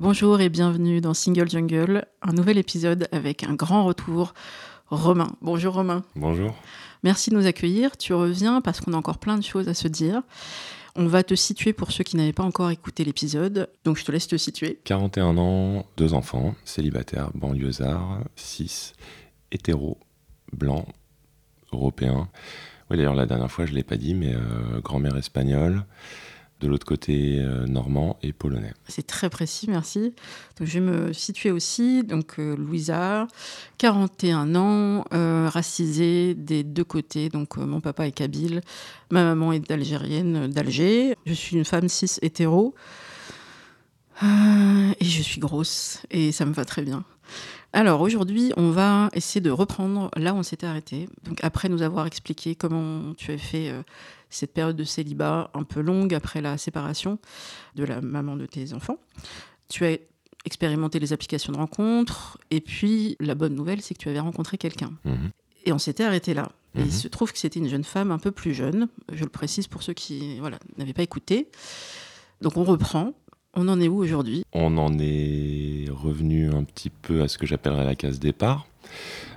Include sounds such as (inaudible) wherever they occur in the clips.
Bonjour et bienvenue dans Single Jungle, un nouvel épisode avec un grand retour. Romain. Bonjour Romain. Bonjour. Merci de nous accueillir. Tu reviens parce qu'on a encore plein de choses à se dire. On va te situer pour ceux qui n'avaient pas encore écouté l'épisode, donc je te laisse te situer. 41 ans, deux enfants, célibataire, banlieusard, 6, hétéro, blanc, européen. Oui, d'ailleurs, la dernière fois, je ne l'ai pas dit, mais euh, grand-mère espagnole, de l'autre côté euh, normand et polonais. C'est très précis, merci. Donc, je vais me situer aussi. Donc, euh, Louisa, 41 ans, euh, racisée des deux côtés. Donc, mon papa est kabyle, ma maman est algérienne d'Alger. Je suis une femme cis hétéro. Et je suis grosse et ça me va très bien. Alors aujourd'hui, on va essayer de reprendre là où on s'était arrêté. Donc après nous avoir expliqué comment tu as fait cette période de célibat un peu longue après la séparation de la maman de tes enfants, tu as expérimenté les applications de rencontres et puis la bonne nouvelle, c'est que tu avais rencontré quelqu'un. Mhm. Et on s'était arrêté là. Et Mhm. il se trouve que c'était une jeune femme un peu plus jeune. Je le précise pour ceux qui voilà, n'avaient pas écouté. Donc on reprend. On en est où aujourd'hui? On en est revenu un petit peu à ce que j'appellerais la case départ.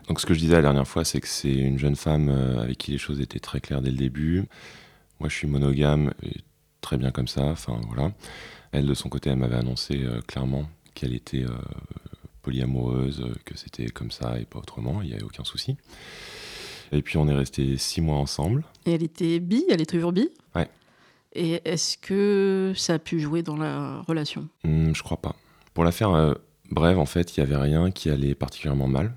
Donc ce que je disais la dernière fois, c'est que c'est une jeune femme euh, avec qui les choses étaient très claires dès le début. Moi, je suis monogame et très bien comme ça. Enfin voilà. Elle, de son côté, elle m'avait annoncé euh, clairement qu'elle était euh, polyamoureuse, euh, que c'était comme ça et pas autrement. Il n'y avait aucun souci. Et puis on est resté six mois ensemble. Et elle était bi, elle est toujours bi? Ouais. Et est-ce que ça a pu jouer dans la relation? Hmm, je crois pas. Pour la faire euh, brève, en fait, il n'y avait rien qui allait particulièrement mal.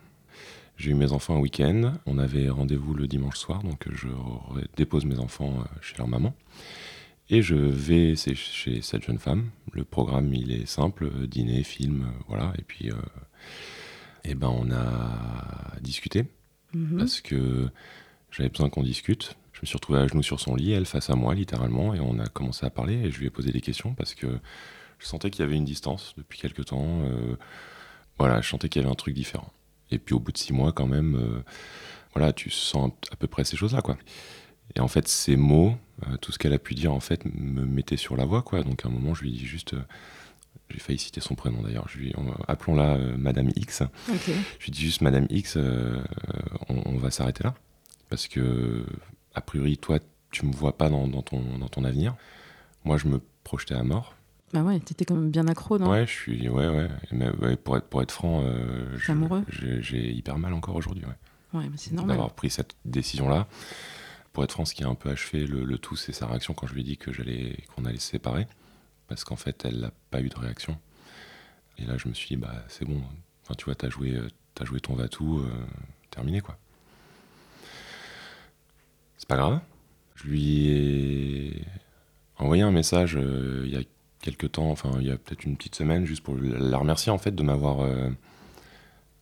J'ai eu mes enfants un week-end. On avait rendez-vous le dimanche soir, donc je dépose mes enfants euh, chez leur maman. Et je vais chez cette jeune femme. Le programme, il est simple euh, dîner, film, euh, voilà. Et puis, euh, eh ben, on a discuté Mhm. parce que j'avais besoin qu'on discute. Je me suis retrouvé à genoux sur son lit, elle face à moi, littéralement, et on a commencé à parler. Et je lui ai posé des questions parce que je sentais qu'il y avait une distance depuis quelque temps. euh, voilà, je sentais qu'il y avait un truc différent. Et puis au bout de six mois, quand même, euh, voilà, tu sens à peu près ces choses-là, quoi. Et en fait, ces mots, euh, tout ce qu'elle a pu dire, en fait, me mettait sur la voie, quoi. Donc à un moment, je lui dit juste. euh, j'ai failli citer son prénom d'ailleurs. Je lui, appelons-la Madame X. Je lui dis juste, Madame X, on, on va s'arrêter là. Parce que, a priori, toi, tu me vois pas dans, dans ton, dans ton avenir. Moi, je me projetais à mort. Bah ouais, t'étais quand même bien accro, non? Ouais, je suis. Ouais, ouais. Mais, ouais, pour, être, pour être franc, euh, je- amoureux? j'ai j'ai hyper mal encore aujourd'hui. Ouais, Ouais, mais c'est normal. D'avoir pris cette décision-là. Pour être franc, ce qui a un peu achevé le, le tout, c'est sa réaction quand je lui ai dit que j'allais, qu'on allait se séparer. Parce qu'en fait, elle n'a pas eu de réaction. Et là, je me suis dit, bah, c'est bon. Enfin, tu vois, t'as joué, euh, t'as joué ton va-tout, euh, terminé, quoi. C'est pas grave. Je lui ai envoyé un message euh, il y a quelques temps, enfin, il y a peut-être une petite semaine, juste pour la remercier, en fait, de m'avoir euh,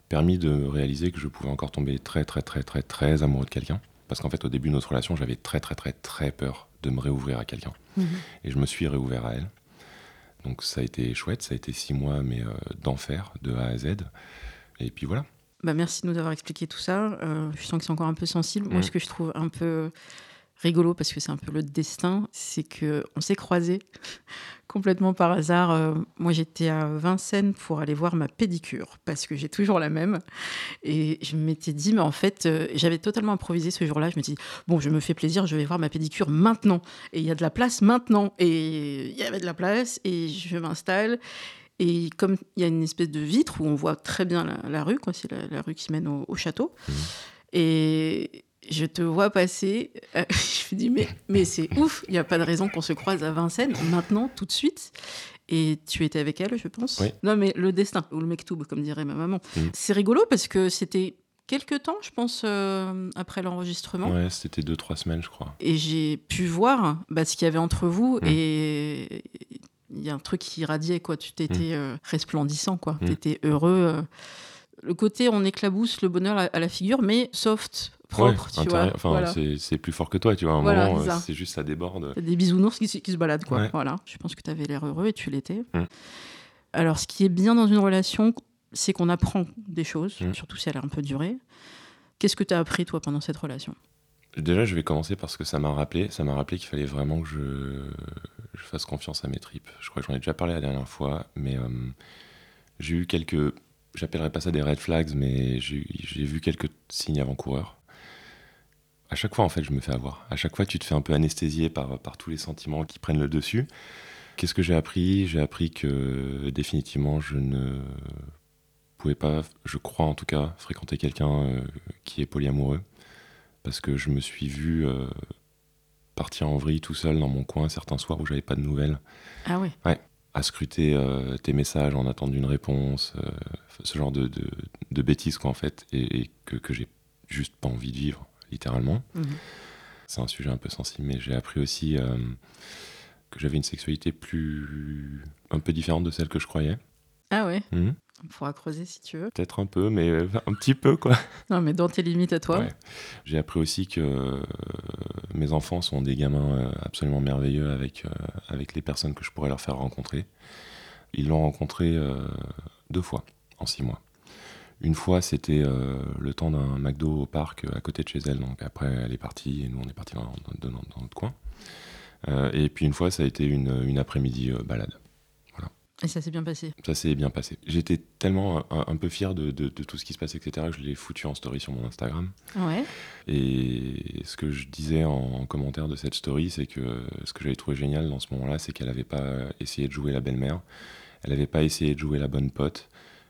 permis de réaliser que je pouvais encore tomber très, très, très, très, très amoureux de quelqu'un. Parce qu'en fait, au début de notre relation, j'avais très, très, très, très peur de me réouvrir à quelqu'un. Mhm. Et je me suis réouvert à elle. Donc ça a été chouette, ça a été six mois, mais euh, d'enfer, de A à Z. Et puis voilà. Bah merci de nous avoir expliqué tout ça. Euh, je sens que c'est encore un peu sensible. Moi, Mm. ce que je trouve un peu rigolo, parce que c'est un peu le destin, c'est que on s'est croisés (laughs) complètement par hasard. Euh, moi, j'étais à Vincennes pour aller voir ma pédicure, parce que j'ai toujours la même. Et je m'étais dit, mais en fait, euh, j'avais totalement improvisé ce jour-là. Je me dis, bon, je me fais plaisir, je vais voir ma pédicure maintenant. Et il y a de la place maintenant. Et il y avait de la place, et je m'installe. Et comme il y a une espèce de vitre où on voit très bien la, la rue, quoi, c'est la, la rue qui mène au, au château. Mhm. Et je te vois passer. euh, (laughs) je me dis, mais, mais c'est ouf, il n'y a pas de raison qu'on se croise à Vincennes maintenant, tout de suite. Et tu étais avec elle, je pense. Oui. Non, mais le destin, ou le mektoub, comme dirait ma maman. Mhm. C'est rigolo parce que c'était quelques temps, je pense, euh, après l'enregistrement. Ouais, c'était deux, trois semaines, je crois. Et j'ai pu voir bah, ce qu'il y avait entre vous. Mm. Et il y a un truc qui irradiait, quoi. Tu t'étais euh, resplendissant, quoi. Mm. Tu étais heureux. Le côté, on éclabousse le bonheur à, à la figure, mais soft, propre, Ouais, tu vois. Enfin, Voilà. c'est c'est plus fort que toi, tu vois. À un Voilà, moment, c'est juste, ça déborde. Des bisounours qui, se- qui se baladent, quoi. Ouais. Voilà. Je pense que tu avais l'air heureux et tu l'étais. Mm. Alors, ce qui est bien dans une relation, c'est qu'on apprend des choses, Mm. surtout si elle a un peu duré. Qu'est-ce que tu as appris, toi, pendant cette relation? Déjà, je vais commencer par ce que ça m'a rappelé. Ça m'a rappelé qu'il fallait vraiment que je, je fasse confiance à mes tripes. Je crois que j'en ai déjà parlé la dernière fois, mais euh, j'ai eu quelques. J'appellerais pas ça des red flags, mais j'ai vu quelques signes avant-coureurs. À chaque fois, en fait, je me fais avoir. À chaque fois, tu te fais un peu anesthésier par, par tous les sentiments qui prennent le dessus. Qu'est-ce que j'ai appris? J'ai appris que définitivement, je ne pouvais pas, je crois en tout cas, fréquenter quelqu'un euh, qui est polyamoureux parce que je me suis vu euh, partir en vrille tout seul dans mon coin certains soirs où j'avais pas de nouvelles, Ah ouais. À scruter euh, tes messages en attendant une réponse, euh, ce genre de, de, de bêtises quoi en fait, et, et que, que j'ai juste pas envie de vivre, littéralement. Mhm. C'est un sujet un peu sensible, mais j'ai appris aussi euh, que j'avais une sexualité plus un peu différente de celle que je croyais. Ah ouais. Mhm. On pourra creuser si tu veux. Peut-être un peu, mais euh, un petit peu quoi. (laughs) Non, mais dans tes limites à toi. Ouais. J'ai appris aussi que euh, mes enfants sont des gamins euh, absolument merveilleux avec, avec les personnes que je pourrais leur faire rencontrer. Ils l'ont rencontré deux fois en six mois. Une fois, c'était le temps d'un McDo au parc à côté de chez elle. Donc après, elle est partie et nous, on est partis dans, dans- dans- dans notre coin. Et puis une fois, ça a été une, une après-midi balade. Et ça s'est bien passé. Ça s'est bien passé. J'étais tellement un, un peu fier de, de- de tout ce qui se passait, etc., que je l'ai foutu en story sur mon Instagram. Ouais. Et ce que je disais en, en commentaire de cette story, c'est que ce que j'avais trouvé génial dans ce moment-là, c'est qu'elle n'avait pas essayé de jouer la belle-mère, elle n'avait pas essayé de jouer la bonne pote,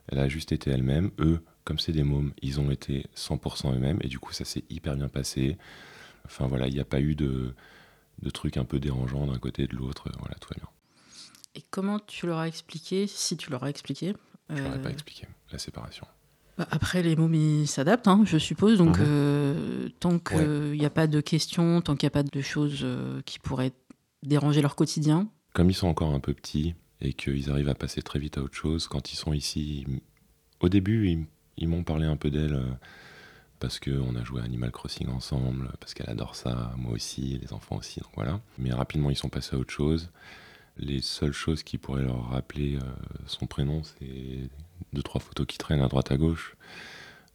elle a juste été elle-même. Eux, comme c'est des mômes, ils ont été 100% eux-mêmes, et du coup, ça s'est hyper bien passé. Enfin voilà, il n'y a pas eu de, de trucs un peu dérangeants d'un côté et de l'autre, voilà, tout va bien. Et comment tu leur as expliqué, si tu leur as expliqué Je leur ai euh, pas expliqué la séparation. bah, Après, les momies s'adaptent, hein, je suppose. Donc, Mhm. euh, tant qu'il n'y a pas de questions, tant qu'il n'y a pas de choses euh, qui pourraient déranger leur quotidien, comme ils sont encore un peu petits et qu'ils arrivent à passer très vite à autre chose, quand ils sont ici, ils au début, ils, m'ont parlé un peu d'elle euh, parce qu'on a joué à Animal Crossing ensemble, parce qu'elle adore ça, moi aussi, les enfants aussi, donc voilà. Mais rapidement, ils sont passés à autre chose. Les seules choses qui pourraient leur rappeler euh, son prénom, c'est deux, trois photos qui traînent à droite à gauche.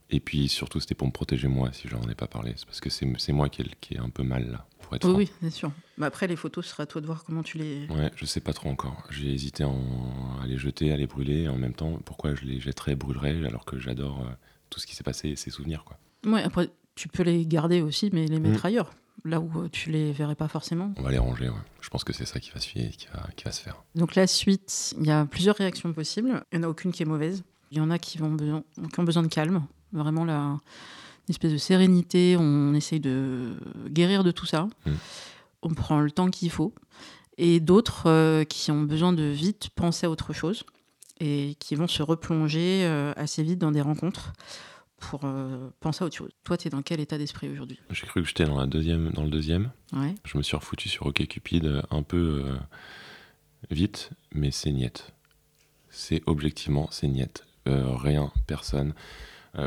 Et puis surtout, c'était pour me protéger moi, si je leur en ai pas parlé. C'est parce que c'est moi qui ai, qui ai un peu mal là, pour être oui, franc. oui, c'est sûr. Mais après, les photos, ce sera à toi de voir comment tu les. Ouais, je sais pas trop encore. J'ai hésité en- à les jeter, à les brûler. Et en même temps, pourquoi je les jetterais, brûlerais, alors que j'adore euh, tout ce qui s'est passé et ses souvenirs, quoi. Ouais, après, tu peux les garder aussi, mais les mettre Mhm. ailleurs, là où euh, tu les verrais pas forcément. On va les ranger, ouais. Je pense que c'est ça qui va, se, qui, va, qui va se faire. Donc la suite, il y a plusieurs réactions possibles. Il n'y en a aucune qui est mauvaise. Il y en a qui, vont besoin, qui ont besoin de calme. Vraiment la, une espèce de sérénité. On essaye de guérir de tout ça. Mm. On prend le temps qu'il faut. Et d'autres euh, qui ont besoin de vite penser à autre chose et qui vont se replonger euh, assez vite dans des rencontres pour euh, penser à autre chose. Toi, tu es dans quel état d'esprit aujourd'hui? J'ai cru que j'étais dans, la deuxième, dans le deuxième. Ouais. Je me suis refoutu sur OkCupid euh, un peu euh, vite, mais c'est niette. C'est objectivement, c'est niette. Euh, rien, personne.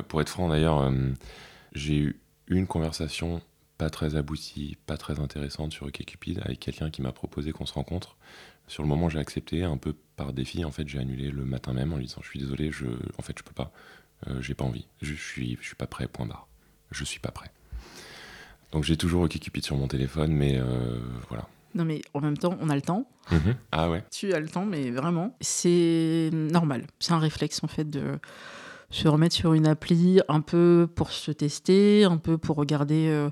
Pour être franc d'ailleurs, j'ai eu une conversation pas très aboutie, pas très intéressante sur OkCupid avec quelqu'un qui m'a proposé qu'on se rencontre. Sur le moment, j'ai accepté un peu par défi. En fait, j'ai annulé le matin même en lui disant Je suis désolé, je, en fait, je peux pas. Euh, j'ai pas envie. Je, je suis, je suis pas prêt, point barre. Je suis pas prêt. Donc j'ai toujours OkCupid sur mon téléphone, mais euh, voilà. Non, mais en même temps, on a le temps. Ah ouais Tu as le temps, mais vraiment, c'est normal. C'est un réflexe, en fait, de se remettre sur une appli un peu pour se tester, un peu pour regarder euh,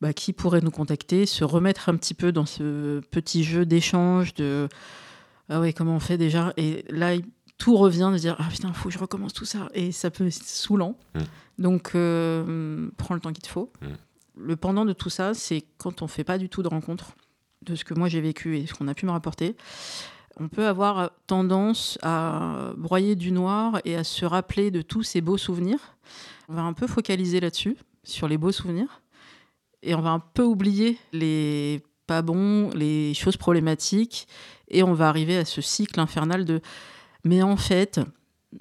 bah, qui pourrait nous contacter, se remettre un petit peu dans ce petit jeu d'échange, de Ah ouais, comment on fait déjà? Et là, tout revient de dire Ah putain, faut que je recommence tout ça. Et ça peut être saoulant. Mm. Donc, euh, prends le temps qu'il te faut. Mm. Le pendant de tout ça, c'est quand on fait pas du tout de rencontres, de ce que moi j'ai vécu et ce qu'on a pu me rapporter, on peut avoir tendance à broyer du noir et à se rappeler de tous ces beaux souvenirs. On va un peu focaliser là-dessus, sur les beaux souvenirs. Et on va un peu oublier les pas bons, les choses problématiques. Et on va arriver à ce cycle infernal de mais en fait,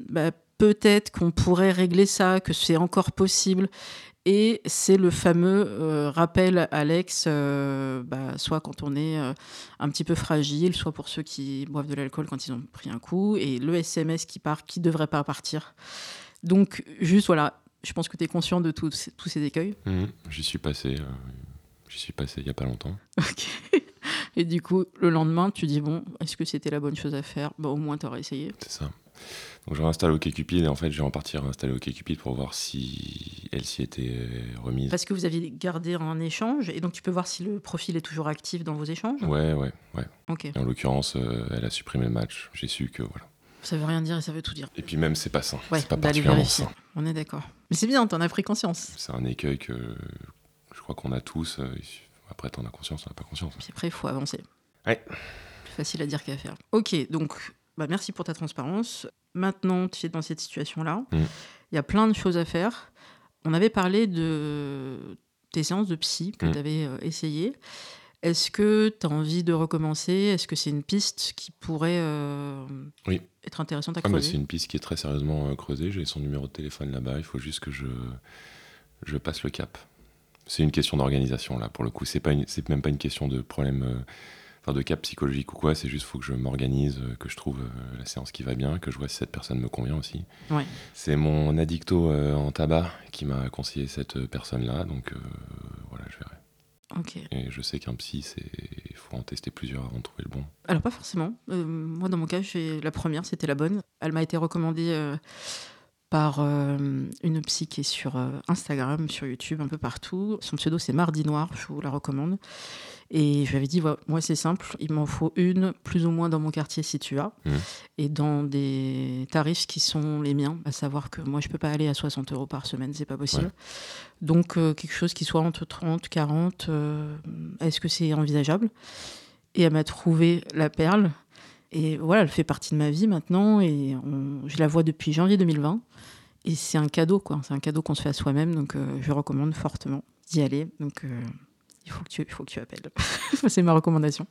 bah, peut-être qu'on pourrait régler ça, que c'est encore possible. Et c'est le fameux euh, rappel à l'ex, euh, bah, soit quand on est euh, un petit peu fragile, soit pour ceux qui boivent de l'alcool quand ils ont pris un coup, et le SMS qui part, qui devrait pas partir. Donc, juste voilà, je pense que tu es conscient de tous ces- écueils. Mhm. J'y suis passé. J'y suis passé il y a pas longtemps. Ok. Et du coup, le lendemain, tu dis bon, est-ce que c'était la bonne chose à faire? Bah, au moins, tu aurais essayé. C'est ça. Donc je réinstalle OkCupid et en fait j'ai en partie réinstallé OkCupid pour voir si elle s'y était remise. Parce que vous aviez gardé un échange, et donc tu peux voir si le profil est toujours actif dans vos échanges? Ouais, ouais, ouais. Ok. Et en l'occurrence, euh, elle a supprimé le match. J'ai su que voilà. Ça veut rien dire et ça veut tout dire. Et puis même c'est pas sain. Ouais, c'est pas particulièrement sain. On est d'accord. Mais c'est bien, t'en as pris conscience. C'est un écueil que je crois qu'on a tous. euh, Après t'en as conscience, t'en as pas conscience. Puis après, il faut avancer. Ouais. Plus facile à dire qu'à faire. Ok, donc bah, merci pour ta transparence. Maintenant, tu es dans cette situation-là. Il Mm. y a plein de choses à faire. On avait parlé de tes séances de psy que Mm. tu avais essayé. Est-ce que tu as envie de recommencer? Est-ce que c'est une piste qui pourrait euh, Oui. être intéressante à Ah, creuser? c'est une piste qui est très sérieusement euh, creusée. J'ai son numéro de téléphone là-bas. Il faut juste que je, je passe le cap. C'est une question d'organisation là pour le coup. C'est pas c'est même pas une question de problème, euh, enfin de cap psychologique ou quoi. C'est juste faut que je m'organise, euh, que je trouve euh, la séance qui va bien, que je vois si cette personne me convient aussi. Ouais. C'est mon addicto en tabac qui m'a conseillé cette euh, personne-là. Donc voilà, je verrai. Ok. Et je sais qu'un psy, c'est il faut en tester plusieurs avant de trouver le bon. Alors pas forcément. Moi dans mon cas, la première, c'était la bonne. Elle m'a été recommandée par euh, une psy qui est sur euh, Instagram, sur YouTube, un peu partout. Son pseudo c'est Mardi Noir, je vous la recommande. Et je lui avais dit, moi c'est simple, il m'en faut une plus ou moins dans mon quartier si tu as, Mhm. et dans des tarifs qui sont les miens, à savoir que moi je peux pas aller à 60 euros par semaine, c'est pas possible. Ouais. Donc euh, quelque chose qui soit entre 30, 40, euh, est-ce que c'est envisageable? Et elle m'a trouvé la perle. Et voilà, elle fait partie de ma vie maintenant et je la vois depuis janvier 2020. Et c'est un cadeau, quoi. C'est un cadeau qu'on se fait à soi-même, donc euh, je recommande fortement d'y aller. Donc euh, il faut que tu, appelles. (laughs) c'est ma recommandation.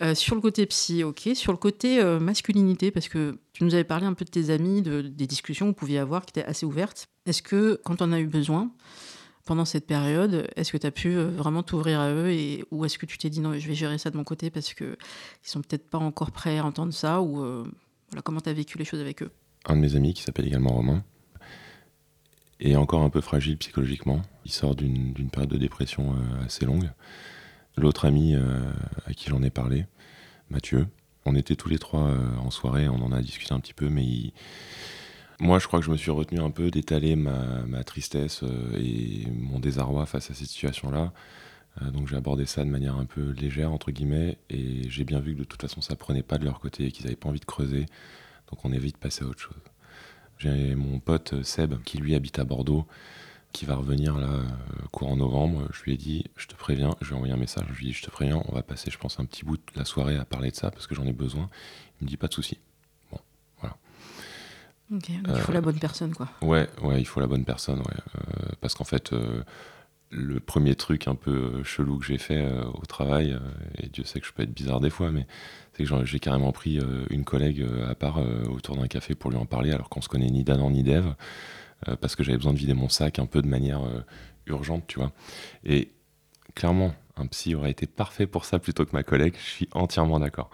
Euh, sur le côté psy, ok. Sur le côté masculinité, parce que tu nous avais parlé un peu de tes amis, de, des discussions que vous avoir qui étaient assez ouvertes. Est-ce que, quand on a eu besoin, pendant cette période, est-ce que tu as pu euh, vraiment t'ouvrir à eux et, ou est-ce que tu t'es dit non, je vais gérer ça de mon côté parce qu'ils sont peut-être pas encore prêts à entendre ça ou euh, voilà, comment tu as vécu les choses avec eux? Un de mes amis qui s'appelle également Romain est encore un peu fragile psychologiquement. Il sort d'une période de dépression euh, assez longue. L'autre ami à qui j'en ai parlé, Mathieu, on était tous les trois en soirée, on en a discuté un petit peu, mais il- moi je crois que je me suis retenu un peu d'étaler ma, tristesse euh, et mon désarroi face à cette situation-là. Euh, donc j'ai abordé ça de manière un peu légère, entre guillemets, et j'ai bien vu que de toute façon ça prenait pas de leur côté et qu'ils n'avaient pas envie de creuser. Donc on est vite passé à autre chose. J'ai mon pote euh, Seb qui lui habite à Bordeaux, qui va revenir là courant novembre. Je lui ai dit, je te préviens, je lui ai envoyé un message, je lui ai dit, je te préviens, on va passer, je pense, un petit bout de la soirée à parler de ça parce que j'en ai besoin. Il me dit pas de souci. Il faut la bonne personne, quoi. Ouais, ouais, il faut la bonne personne, ouais. Euh, parce qu'en fait, euh, le premier truc un peu euh, chelou que j'ai fait euh, au travail, euh, et Dieu sait que je peux être bizarre des fois, mais c'est que j'ai carrément pris euh, une collègue euh, à part euh, autour d'un café pour lui en parler, alors qu'on se connaît ni d'Adam ni d'Ève, euh, parce que j'avais besoin de vider mon sac un peu de manière euh, urgente, tu vois. Et clairement, un psy aurait été parfait pour ça plutôt que ma collègue, je suis entièrement d'accord.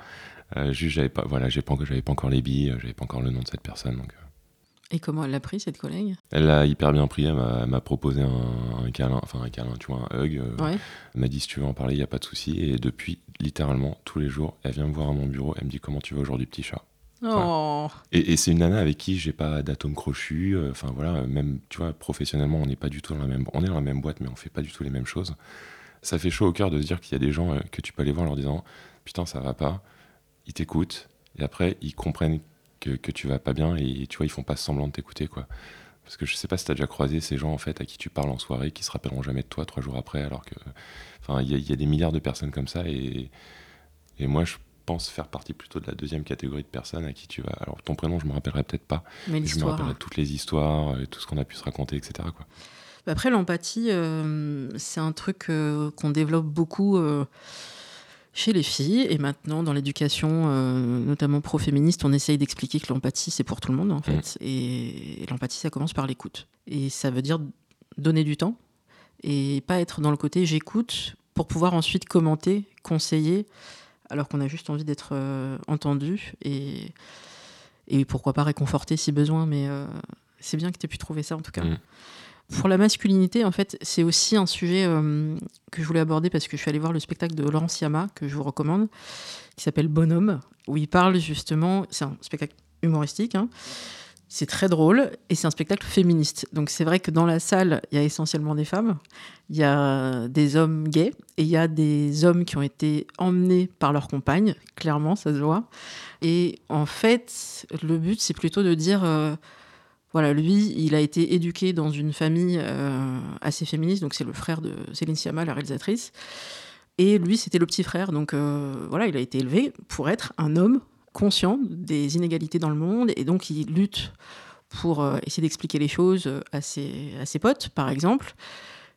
Euh, juste, j'avais pas, voilà, j'ai pas, j'avais pas encore les billes, euh, j'avais pas encore le nom de cette personne, donc. Et comment elle l'a pris, cette collègue? Elle l'a hyper bien pris, elle m'a proposé un, un câlin, enfin un câlin, tu vois, un hug. euh, Ouais. Elle m'a dit si tu veux en parler, il n'y a pas de souci. Et depuis, littéralement, tous les jours, elle vient me voir à mon bureau, elle me dit comment tu vas aujourd'hui, petit chat? Oh Et, et c'est une nana avec qui j'ai pas d'atome crochu. euh, Enfin voilà, même, tu vois, professionnellement, on n'est pas du tout dans la même, on est dans la même boîte, mais on fait pas du tout les mêmes choses. Ça fait chaud au cœur de se dire qu'il y a des gens euh, que tu peux aller voir en leur disant putain, ça va pas. ils t'écoutent, et après, ils comprennent que, que tu vas pas bien, et tu vois, ils font pas semblant de t'écouter, quoi. Parce que je sais pas si tu as déjà croisé ces gens en fait à qui tu parles en soirée qui se rappelleront jamais de toi trois jours après, alors que. Enfin, il y, a des milliards de personnes comme ça, et, et moi, je pense faire partie plutôt de la deuxième catégorie de personnes à qui tu vas. Alors, ton prénom, je me rappellerai peut-être pas, mais, je me rappellerai toutes les histoires, et tout ce qu'on a pu se raconter, etc. Quoi. Après, l'empathie, euh, c'est un truc euh, qu'on développe beaucoup. Euh, chez les filles. Et maintenant, dans l'éducation, notamment pro-féministe, on essaye d'expliquer que l'empathie, c'est pour tout le monde, en fait. Mm. Et, l'empathie, ça commence par l'écoute. Et ça veut dire donner du temps et pas être dans le côté j'écoute pour pouvoir ensuite commenter, conseiller, alors qu'on a juste envie d'être entendu et, et pourquoi pas réconforter si besoin. Mais c'est bien que tu aies pu trouver ça, en tout cas. Mm. Pour la masculinité, en fait, c'est aussi un sujet euh, que je voulais aborder parce que je suis allée voir le spectacle de Laurence Yama, que je vous recommande, qui s'appelle Bonhomme, où il parle justement, c'est un spectacle humoristique, hein. c'est très drôle, et c'est un spectacle féministe. Donc c'est vrai que dans la salle, il y a essentiellement des femmes, il y a des hommes gays, et il y a des hommes qui ont été emmenés par leur compagne, clairement, ça se voit. Et en fait, le but, c'est plutôt de dire... Euh, voilà, lui, il a été éduqué dans une famille euh, assez féministe, donc c'est le frère de Céline Sciamma, la réalisatrice. Et lui, c'était le petit frère, donc euh, voilà, il a été élevé pour être un homme conscient des inégalités dans le monde, et donc il lutte pour euh, essayer d'expliquer les choses à ses, à ses potes, par exemple.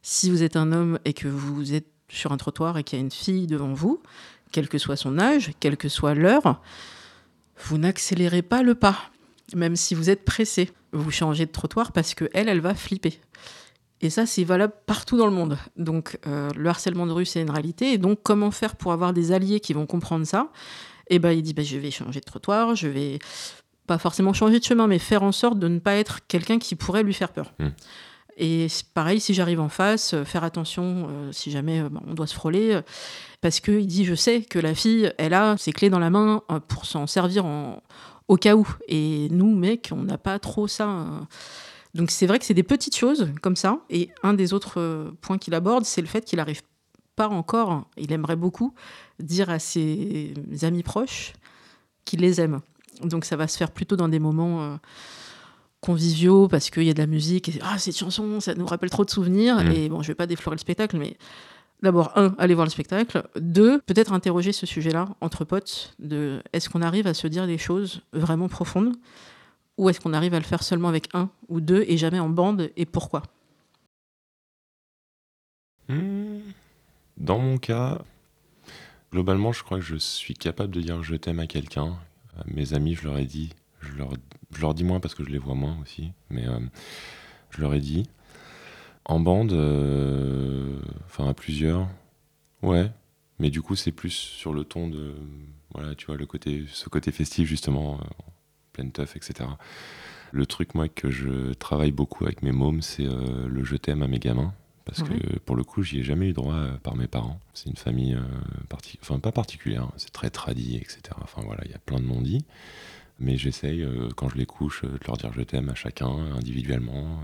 Si vous êtes un homme et que vous êtes sur un trottoir et qu'il y a une fille devant vous, quel que soit son âge, quelle que soit l'heure, vous n'accélérez pas le pas, même si vous êtes pressé vous changez de trottoir parce que elle, elle va flipper. Et ça, c'est valable partout dans le monde. Donc, euh, le harcèlement de rue, c'est une réalité. Et donc, comment faire pour avoir des alliés qui vont comprendre ça? Eh ben, il dit, bah, je vais changer de trottoir, je vais pas forcément changer de chemin, mais faire en sorte de ne pas être quelqu'un qui pourrait lui faire peur. Hmm. Et pareil, si j'arrive en face, euh, faire attention euh, si jamais bah, on doit se frôler, parce qu'il dit, je sais que la fille, elle a ses clés dans la main pour s'en servir en, au cas où. Et nous, mecs, on n'a pas trop ça. Hein. Donc c'est vrai que c'est des petites choses comme ça. Et un des autres euh, points qu'il aborde, c'est le fait qu'il n'arrive pas encore, il aimerait beaucoup, dire à ses amis proches qu'il les aime. Donc ça va se faire plutôt dans des moments euh, conviviaux parce qu'il y a de la musique. Et, ah, cette chanson, ça nous rappelle trop de souvenirs. Mmh. Et bon, je vais pas déflorer le spectacle, mais D'abord, un, aller voir le spectacle. Deux, peut-être interroger ce sujet-là entre potes. De est-ce qu'on arrive à se dire des choses vraiment profondes ou est-ce qu'on arrive à le faire seulement avec un ou deux et jamais en bande et pourquoi? Hmm. Dans mon cas, globalement, je crois que je suis capable de dire je t'aime à quelqu'un. mes amis, je leur ai dit. Je leur, je leur dis moins parce que je les vois moins aussi, mais euh, je leur ai dit. En bande, euh, enfin à plusieurs, ouais. Mais du coup, c'est plus sur le ton de, voilà, tu vois, le côté, ce côté festif justement, euh, pleine teuf, etc. Le truc, moi, que je travaille beaucoup avec mes mômes, c'est euh, le je t'aime à mes gamins. Parce que pour le coup, j'y ai jamais eu droit par mes parents. C'est une famille, enfin pas particulière, hein, c'est très tradit, etc. Enfin voilà, il y a plein de non-dits. Mais j'essaye, quand je les couche, de leur dire je t'aime à chacun individuellement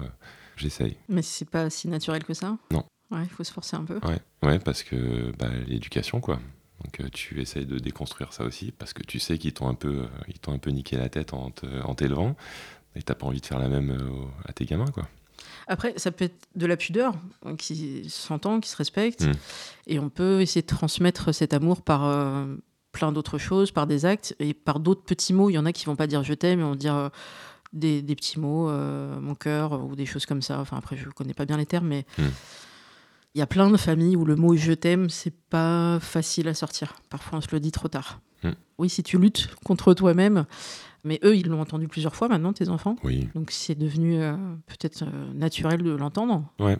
j'essaye. Mais c'est pas si naturel que ça? Non. Ouais, il faut se forcer un peu. Ouais, ouais parce que bah, l'éducation, quoi. Donc euh, tu essayes de déconstruire ça aussi, parce que tu sais qu'ils t'ont un peu, euh, ils t'ont un peu niqué la tête en, t'élevant, et t'as pas envie de faire la même euh, à tes gamins, quoi. Après, ça peut être de la pudeur, qui s'entend, qui se respecte, hmm. et on peut essayer de transmettre cet amour par plein d'autres choses, par des actes, et par d'autres petits mots. Il y en a qui vont pas dire je t'aime, ils vont dire des, petits mots, euh, mon cœur, ou des choses comme ça. Enfin, après, je connais pas bien les termes, mais hmm. il y a plein de familles où le mot je t'aime, c'est pas facile à sortir. Parfois, on se le dit trop tard. Hmm. Oui, si tu luttes contre toi-même, mais eux, ils l'ont entendu plusieurs fois maintenant, tes enfants. Oui. Donc c'est devenu euh, peut-être euh, naturel de l'entendre. Ouais.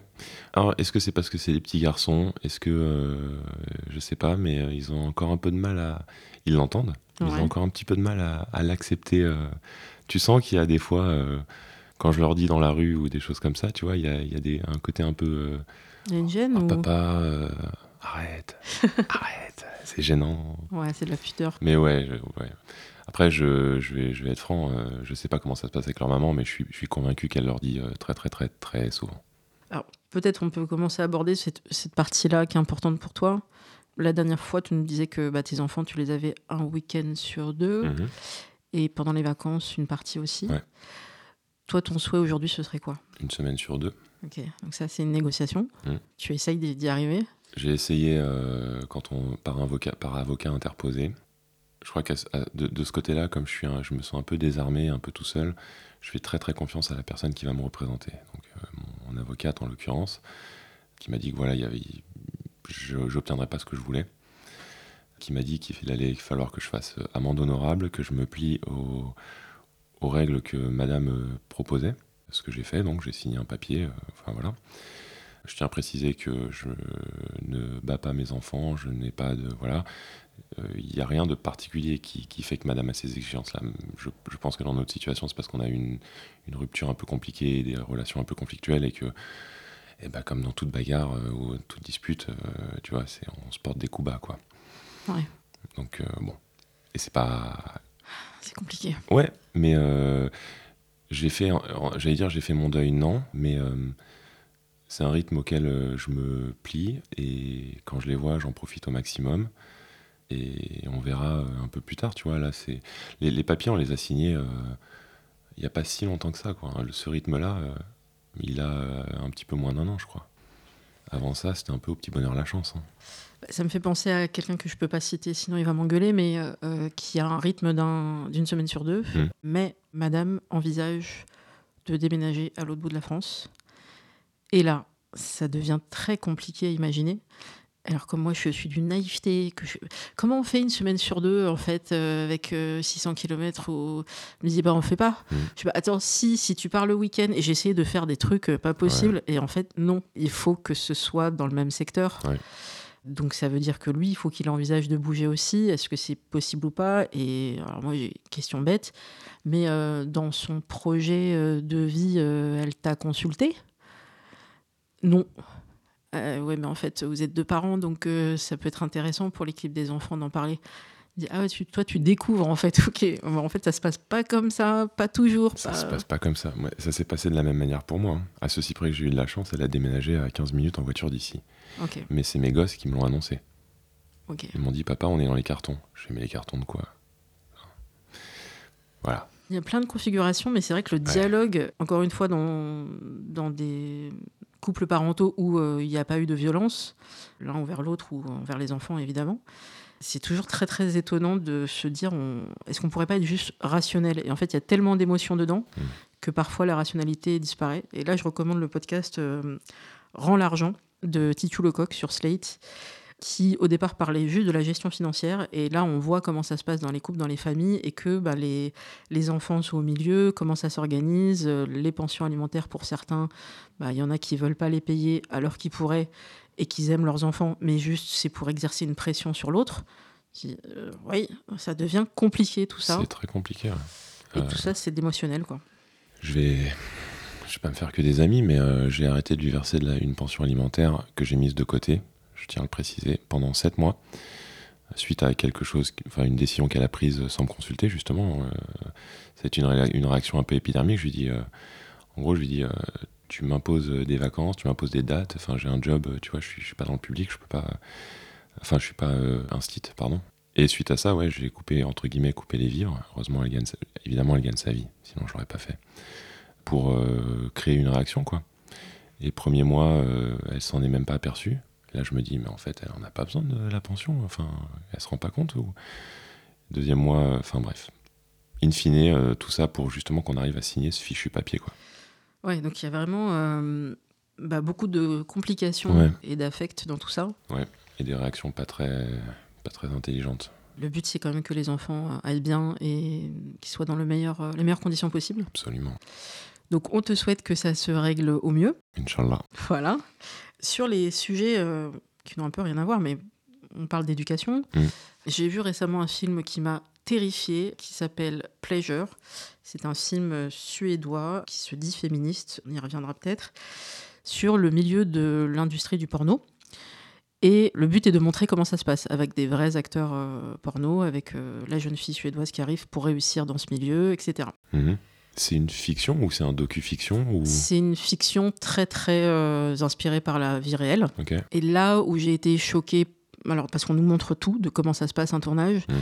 Alors, est-ce que c'est parce que c'est des petits garçons? Est-ce que. je sais pas, mais ils ont encore un peu de mal à. Ils l'entendent. Ils ont encore un petit peu de mal à, à l'accepter tu sens qu'il y a des fois, euh, quand je leur dis dans la rue ou des choses comme ça, tu vois, il y a, il y a des, un côté un peu. Euh, il y a une gêne oh, Papa, euh, arrête, (laughs) arrête, c'est gênant. Ouais, c'est de la pudeur. Mais ouais, ouais. Après, je, je, vais, je vais être franc, je sais pas comment ça se passe avec leur maman, mais je suis, je suis convaincu qu'elle leur dit très, très, très, très souvent. Alors, peut-être on peut commencer à aborder cette, cette partie-là qui est importante pour toi. la dernière fois, tu nous disais que bah, tes enfants, tu les avais un week-end sur deux. Mhm. Et pendant les vacances, une partie aussi. Ouais. Toi, ton souhait aujourd'hui, ce serait quoi? Une semaine sur deux. Ok, donc ça, c'est une négociation. Mm. Tu essayes d'y arriver? J'ai essayé euh, quand on par un avocat, par avocat interposé. Je crois que de, de ce côté-là, comme je suis, un- je me sens un peu désarmé, un peu tout seul, je fais très très confiance à la personne qui va me représenter. Donc euh, mon, mon avocate en l'occurrence, qui m'a dit que voilà, il y avait, je j'obtiendrais pas ce que je voulais, qui m'a dit qu'il allait falloir que je fasse euh, amende honorable, que je me plie aux, règles que Madame euh, proposait. Ce que j'ai fait, donc j'ai signé un papier. euh, enfin voilà. Je tiens à préciser que je ne bats pas mes enfants, je n'ai pas de. Voilà. Il n'y a rien de particulier qui, fait que madame a ces exigences-là. Je, pense que dans notre situation, c'est parce qu'on a une, une rupture un peu compliquée, des relations un peu conflictuelles, et que, eh ben, comme dans toute bagarre ou toute dispute, tu vois, on se porte des coups bas, quoi. Ouais. Donc, euh, bon. Et c'est pas. C'est compliqué. Ouais, mais euh, j'ai fait, j'allais dire, j'ai fait mon deuil, non, mais euh, c'est un rythme auquel je me plie et quand je les vois, j'en profite au maximum. Et on verra un peu plus tard, tu vois. Là, c'est les, les papiers, on les a signés il n'y a pas si longtemps que ça, quoi. Ce rythme-là, il a un petit peu moins d'un an, je crois. Avant ça, c'était un peu au petit bonheur la chance. hein. Ça me fait penser à quelqu'un que je peux pas citer, sinon il va m'engueuler, mais euh, euh, qui a un rythme d'un- d'une semaine sur deux. Mm. Mais madame envisage de déménager à l'autre bout de la France. Et là, ça devient très compliqué à imaginer. Alors comme moi, je suis d'une naïveté. Que je- Comment on fait une semaine sur deux, en fait, euh, avec euh, 600 km où... Je me dis, bah on fait pas. Mm. Je dis, bah, attends, si, si tu pars le week-end, et essayé de faire des trucs euh, pas possibles, et en fait, non. Il faut que ce soit dans le même secteur. Ouais. Donc ça veut dire que lui, il faut qu'il envisage de bouger aussi. Est-ce que c'est possible ou pas? Et alors moi, j'ai une question bête, mais euh, dans son projet euh, de vie, euh, elle t'a consulté? Non. Euh, ouais, mais en fait, vous êtes deux parents, donc euh, ça peut être intéressant pour l'équipe des enfants d'en parler. Ah ouais, tu- toi, tu découvres en fait. (laughs) Ok, en fait, ça se passe pas comme ça, pas toujours. Ça pas- se passe pas comme ça. Ouais, ça s'est passé de la même manière pour moi. hein. À ceci près que j'ai eu de la chance, elle a déménagé à 15 minutes en voiture d'ici. Mais c'est mes gosses qui me l'ont annoncé. ok. Ils m'ont dit, papa, on est dans les cartons. Je fais, mais les cartons de quoi? Voilà. Il y a plein de configurations, mais c'est vrai que le dialogue, encore une fois, dans, dans des couples parentaux où euh, il n'y a pas eu de violence, l'un envers l'autre ou envers les enfants, évidemment, c'est toujours très très étonnant de se dire on- est-ce qu'on pourrait pas être juste rationnel? Et en fait, il y a tellement d'émotions dedans Mm. que parfois la rationalité disparaît. Et là, je recommande le podcast euh, Rends l'argent de Titu Lecoq sur Slate qui au départ parlait juste de la gestion financière et là on voit comment ça se passe dans les couples, dans les familles et que bah, les, les enfants sont au milieu, comment ça s'organise, euh, les pensions alimentaires pour certains, bah, il y en a qui veulent pas les payer alors qu'ils pourraient et qu'ils aiment leurs enfants, mais juste c'est pour exercer une pression sur l'autre. Euh, oui, ça devient compliqué tout ça. C'est très compliqué. ouais. Et Euh, tout ça, c'est d'émotionnel, quoi. Je vais. Je vais pas me faire que des amis, mais euh, j'ai arrêté de lui verser de la- une pension alimentaire que j'ai mise de côté, je tiens à le préciser, pendant 7 mois, suite à quelque chose, enfin une décision qu'elle a prise sans me consulter, justement. euh, c'est une, une réaction un peu épidermique. Je lui dis, euh, en gros, je lui dis, euh, tu m'imposes des vacances, tu m'imposes des dates, enfin j'ai un job, tu vois, je suis, suis pas dans le public, je peux pas. Enfin, je suis pas instit, pardon. Et suite à ça, ouais, j'ai coupé, entre guillemets, coupé les vivres. Heureusement, elle gagne, sa- évidemment, elle gagne sa vie, sinon je l'aurais pas fait. Pour créer une réaction, quoi. Et premier mois, elle s'en est même pas aperçue. Là, je me dis, mais en fait, elle n'a pas besoin de la pension. Enfin, elle se rend pas compte. Ou... Deuxième mois, enfin bref. In fine, euh, tout ça pour justement qu'on arrive à signer ce fichu papier, quoi. Ouais, donc il y a vraiment euh, bah, beaucoup de complications Ouais. et d'affects dans tout ça. Et des réactions pas très, pas très intelligentes. Le but, c'est quand même que les enfants euh, aillent bien et qu'ils soient dans le meilleur, les meilleures conditions possibles. Absolument. Donc, on te souhaite que ça se règle au mieux. Inch'Allah. Voilà. Sur les sujets euh, qui n'ont un peu rien à voir, mais on parle d'éducation. Mm. J'ai vu récemment un film qui m'a terrifié, qui s'appelle Pleasure. C'est un film suédois qui se dit féministe, on y reviendra peut-être, sur le milieu de l'industrie du porno. Et le but est de montrer comment ça se passe avec des vrais acteurs euh, porno, avec euh, la jeune fille suédoise qui arrive pour réussir dans ce milieu, etc. C'est une fiction ou c'est un docu-fiction ou... C'est une fiction très très euh, inspirée par la vie réelle. Et là où j'ai été choquée, alors parce qu'on nous montre tout, de comment ça se passe un tournage, Mm.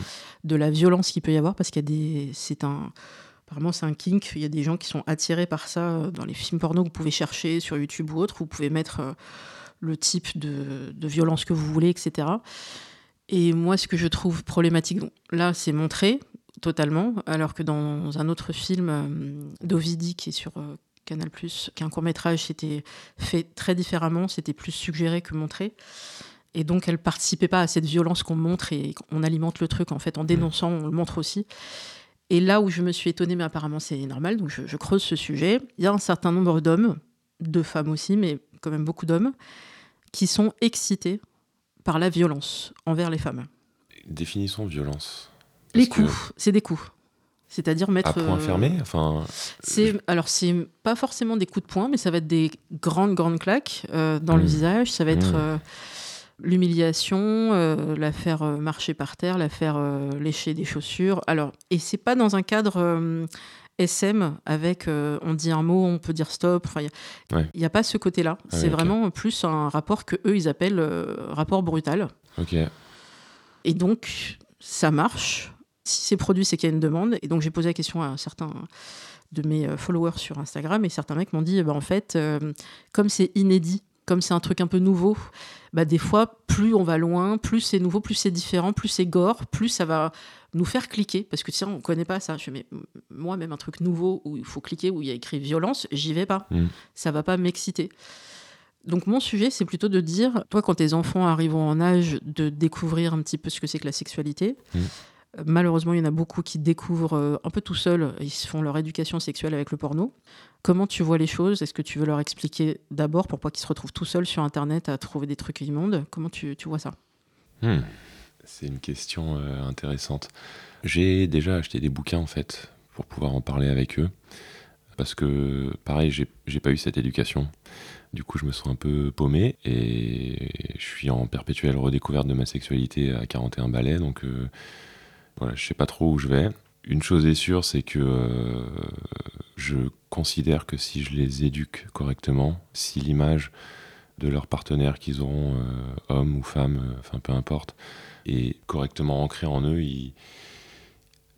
de la violence qu'il peut y avoir, parce qu'il y a des. C'est un. Apparemment, c'est un kink. Il y a des gens qui sont attirés par ça euh, dans les films porno que vous pouvez chercher sur YouTube ou autre. Vous pouvez mettre euh, le type de, de violence que vous voulez, etc. Et moi, ce que je trouve problématique, là, c'est montré totalement, alors que dans un autre film euh, d'Ovidi qui est sur euh, Canal+, qui est un court-métrage, c'était fait très différemment, c'était plus suggéré que montré. Et donc, elle participait pas à cette violence qu'on montre et on alimente le truc, en fait, en dénonçant, on le montre aussi. Et là où je me suis étonnée, mais apparemment c'est normal, donc je, je creuse ce sujet, il y a un certain nombre d'hommes, de femmes aussi, mais quand même beaucoup d'hommes, qui sont excités par la violence envers les femmes. Définissons violence. Les que- coups, c'est des coups. C'est-à-dire mettre. À point euh, fermé Enfin, C'est alors c'est pas forcément des coups de poing, mais ça va être des grandes grandes claques euh, dans le Mm. visage. Ça va être Mm. euh, l'humiliation, la faire marcher par terre, la faire lécher des chaussures. Alors et c'est pas dans un cadre SM avec euh, on dit un mot, on peut dire stop. Il y a- Ouais. pas ce côté-là. Ah c'est vraiment plus un rapport que eux ils appellent euh, rapport brutal. ok. Et donc, ça marche. Si c'est produit, c'est qu'il y a une demande. Et donc, j'ai posé la question à certains de mes euh, followers sur Instagram et certains mecs m'ont dit eh ben, en fait, euh, comme c'est inédit, comme c'est un truc un peu nouveau, bah, des fois, plus on va loin, plus c'est nouveau, plus c'est différent, plus c'est gore, plus ça va nous faire cliquer. Parce que tiens, on connaît pas ça. Je fais, mais moi, même un truc nouveau où il faut cliquer, où il y a écrit violence, j'y vais pas. Mm. Ça va pas m'exciter. Donc mon sujet, c'est plutôt de dire, toi, quand tes enfants arrivent en âge de découvrir un petit peu ce que c'est que la sexualité, Mm. Malheureusement, il y en a beaucoup qui découvrent euh, un peu tout seuls, ils font leur éducation sexuelle avec le porno. Comment tu vois les choses? Est-ce que tu veux leur expliquer d'abord pour pas qu'ils se retrouvent tout seuls sur Internet à trouver des trucs immondes? Comment tu, tu vois ça? Hmm. C'est une question euh, intéressante. J'ai déjà acheté des bouquins en fait pour pouvoir en parler avec eux. Parce que pareil, j'ai pas eu cette éducation. Du coup, je me sens un peu paumé et je suis en perpétuelle redécouverte de ma sexualité à 41 balais. Donc euh, voilà, je sais pas trop où je vais. Une chose est sûre, c'est que euh, je considère que si je les éduque correctement, si l'image de leur partenaire qu'ils auront, euh, homme ou femme, euh, enfin peu importe, est correctement ancrée en eux, ils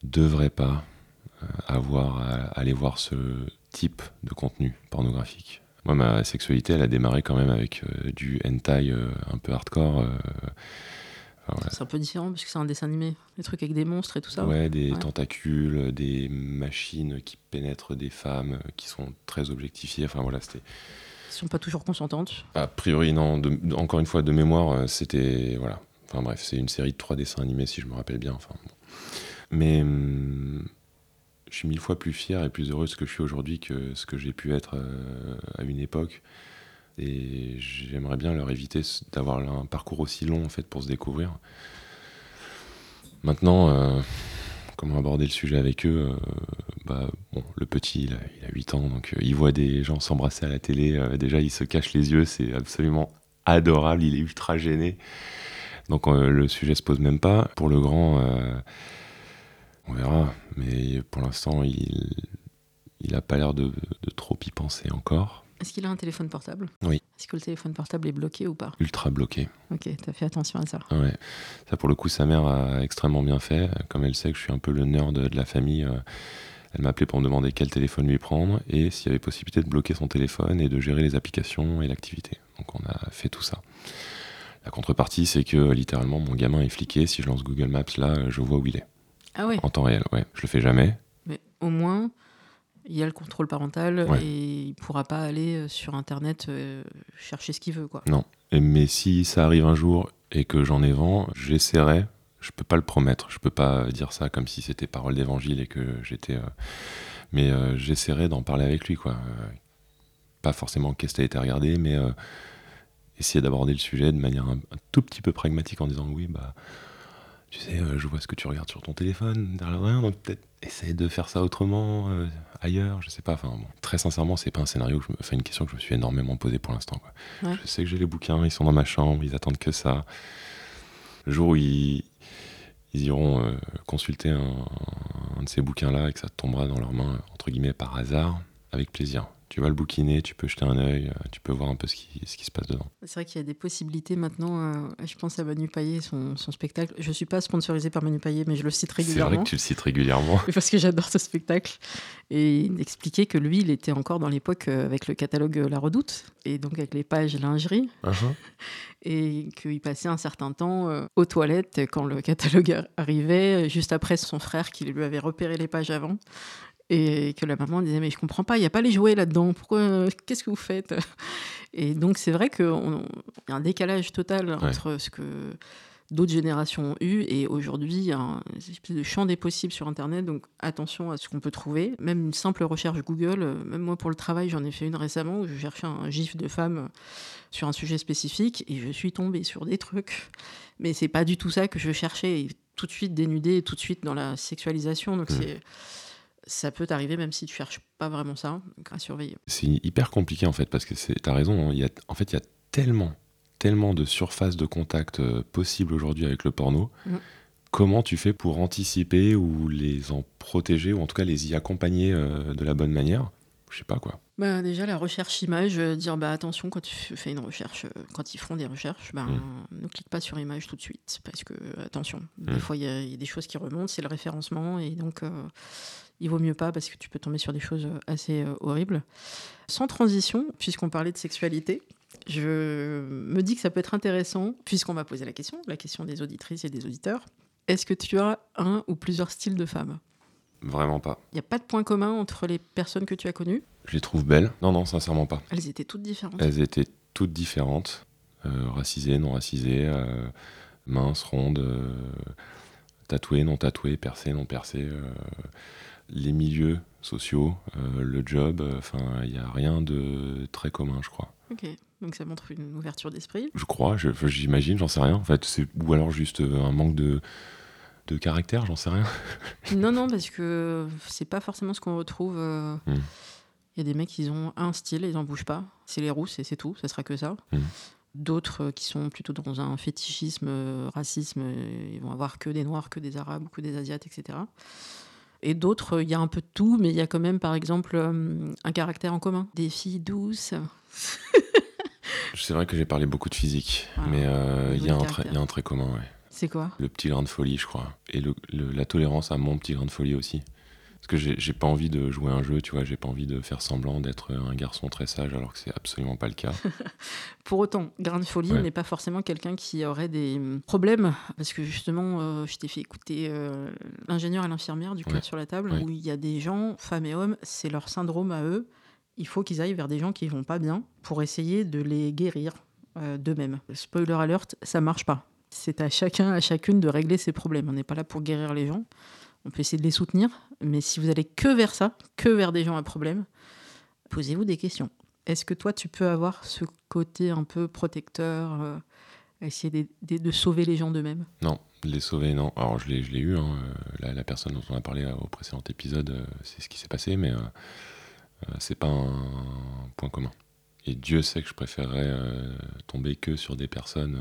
devraient pas avoir à aller voir ce type de contenu pornographique. Moi, ma sexualité, elle a démarré quand même avec du hentai un peu hardcore. Voilà. C'est un peu différent parce que c'est un dessin animé, des trucs avec des monstres et tout ça. Ouais, des Ouais. tentacules, des machines qui pénètrent des femmes, euh, qui sont très objectifiées. Enfin voilà, c'était. Ils sont pas toujours consentantes. A priori, non. de- encore une fois, de mémoire, euh, c'était. Voilà. Enfin bref, c'est une série de trois dessins animés, si je me rappelle bien. Enfin, bon. Mais. hum, je suis mille fois plus fier et plus heureux de ce que je suis aujourd'hui que ce que j'ai pu être euh, à une époque. Et j'aimerais bien leur éviter d'avoir un parcours aussi long en fait pour se découvrir. Maintenant, euh, comment aborder le sujet avec eux euh, bah, Le petit, il a, il a 8 ans, donc euh, il voit des gens s'embrasser à la télé. déjà, il se cache les yeux, c'est absolument adorable, il est ultra gêné. Donc le sujet se pose même pas. Pour le grand, on verra. Mais pour l'instant, il il a pas l'air de trop y penser encore. Est-ce qu'il a un téléphone portable? Oui. Est-ce que le téléphone portable est bloqué ou pas? Ultra bloqué. Ok, t'as fait attention à ça. Ouais. Ça, pour le coup, sa mère a extrêmement bien fait. Comme elle sait que je suis un peu le nerd de la famille, euh, elle m'a appelé pour me demander quel téléphone lui prendre et s'il y avait possibilité de bloquer son téléphone et de gérer les applications et l'activité. Donc, on a fait tout ça. La contrepartie, c'est que littéralement, mon gamin est fliqué. Si je lance Google Maps, là, je vois où il est. Ah ouais, En temps réel, ouais. Je le fais jamais. mais au moins, il y a le contrôle parental Ouais. et il pourra pas aller euh, sur Internet euh, chercher ce qu'il veut, quoi. Et- Mais si ça arrive un jour et que j'en ai vent, j'essaierai. Je peux pas le promettre. Je peux pas dire ça comme si c'était parole d'évangile et que j'étais. euh, Mais euh, j'essaierai d'en parler avec lui, quoi. Pas forcément qu'est-ce qui a été regardé, mais essayer d'aborder le sujet de manière un, un tout petit peu pragmatique en disant oui, bah. Tu sais, je vois ce que tu regardes sur ton téléphone, derrière rien, donc peut-être essayer de faire ça autrement, euh, ailleurs, je sais pas. Enfin, bon, très sincèrement, c'est pas un scénario, que je me... enfin une question que je me suis énormément posée pour l'instant. Ouais. Je sais que j'ai les bouquins, ils sont dans ma chambre, ils attendent que ça. Le jour où ils, ils iront euh, consulter un, un de ces bouquins-là et que ça tombera dans leurs mains, entre guillemets, par hasard, avec plaisir. Tu vas le bouquiner, tu peux jeter un œil, euh, tu peux voir un peu ce qui, ce qui se passe dedans. C'est vrai qu'il y a des possibilités maintenant. euh, je pense à Manu Payet, son, son spectacle. Je suis pas sponsorisé par Manu Payet, mais je le cite C'est vrai régulièrement. que tu le cites régulièrement. (laughs) Parce que j'adore ce spectacle. Et il expliquait que lui, il était encore dans l'époque euh, avec le catalogue La Redoute, et donc avec les pages lingerie, Uh-huh. (laughs) et qu'il passait un certain temps aux toilettes quand le catalogue ar- arrivait, juste après son frère qui lui avait repéré les pages avant. Et que la maman disait Mais je comprends pas, il n'y a pas les jouets là-dedans, pourquoi euh, Qu'est-ce que vous faites? (laughs) Et donc, c'est vrai qu'il y a un décalage total entre ce que d'autres générations ont eu et aujourd'hui, il y a un espèce de champ des possibles sur Internet. Donc, attention à ce qu'on peut trouver. Même une simple recherche Google, euh, même moi pour le travail, j'en ai fait une récemment où je cherchais un gif de femme sur un sujet spécifique et je suis tombée sur des trucs. Mais c'est pas du tout ça que je cherchais. Et tout de suite dénudé, tout de suite dans la sexualisation. Donc, Mm. c'est. Ça peut t'arriver même si tu cherches pas vraiment ça, à surveiller. C'est hyper compliqué en fait, parce que c'est- t'as raison, hein, il y a, en fait il y a tellement, tellement de surfaces de contact euh, possibles aujourd'hui avec le porno. Mm. Comment tu fais pour anticiper ou les en protéger, ou en tout cas les y accompagner euh, de la bonne manière? Je sais pas quoi. Bah, déjà, la recherche image, euh, dire bah, attention quand tu fais une recherche, quand ils font des recherches, bah, ne clique pas sur image tout de suite. Parce que, attention, des Mm. fois, il y, a- il y a des choses qui remontent, c'est le référencement, et donc il vaut mieux pas parce que tu peux tomber sur des choses euh, assez euh, horribles. Sans transition, puisqu'on parlait de sexualité, je me dis que ça peut être intéressant, puisqu'on m'a posé la question, la question des auditrices et des auditeurs. Est-ce que tu as un ou plusieurs styles de femmes? Vraiment pas. Il n'y a pas de point commun entre les personnes que tu as connues? Je les trouve belles. Non, non, sincèrement pas. Elles étaient toutes différentes. Elles étaient toutes différentes, euh, racisées, non racisées, euh, minces, rondes, euh, tatouées, non tatouées, percées, non percées, les milieux sociaux, euh, le job, euh, enfin, il n'y a rien de très commun, je crois. Ok, donc ça montre une ouverture d'esprit. Je crois, je- j'imagine, j'en sais rien. En fait, ou alors juste euh, un manque de, de caractère, j'en sais rien. (laughs) non, non, parce que c'est pas forcément ce qu'on retrouve. euh, Il y a des mecs, ils ont un style, ils n'en bougent pas. C'est les rousses et c'est tout, ça sera que ça. Mm. D'autres qui sont plutôt dans un fétichisme, racisme, ils vont avoir que des noirs, que des arabes, que des asiates, etc. Et d'autres, euh, il y a un peu de tout, mais il y a quand même, par exemple, euh, un caractère en commun. Des filles douces. (laughs) C'est vrai que j'ai parlé beaucoup de physique, mais euh, il y, a un trait- caractère. il y a un trait commun, ouais. C'est quoi? Le petit grain de folie, je crois. Et le- le- la tolérance à mon petit grain de folie aussi. Parce que j'ai pas envie de jouer un jeu, tu vois, j'ai pas envie de faire semblant d'être un garçon très sage alors que c'est absolument pas le cas. (laughs) Pour autant, grain de folie Ouais. n'est pas forcément quelqu'un qui aurait des hum, problèmes. Parce que justement, euh, je t'ai fait écouter euh, l'ingénieur et l'infirmière du cœur Ouais. sur la table, Ouais. où il y a des gens, femmes et hommes, c'est leur syndrome à eux. Il faut qu'ils aillent vers des gens qui vont pas bien pour essayer de les guérir euh, d'eux-mêmes. Spoiler alert, ça marche pas. C'est à chacun, à chacune de régler ses problèmes. On n'est pas là pour guérir les gens. On peut essayer de les soutenir, mais si vous allez que vers ça, que vers des gens à problème, posez-vous des questions. Est-ce que toi, tu peux avoir ce côté un peu protecteur, euh, essayer de, sauver les gens d'eux-mêmes? Non, les sauver, non. Alors je l'ai eu, hein, euh, la, la personne dont on a parlé euh, au précédent épisode, c'est ce qui s'est passé, mais euh, c'est pas un point commun. Et Dieu sait que je préférerais tomber que sur des personnes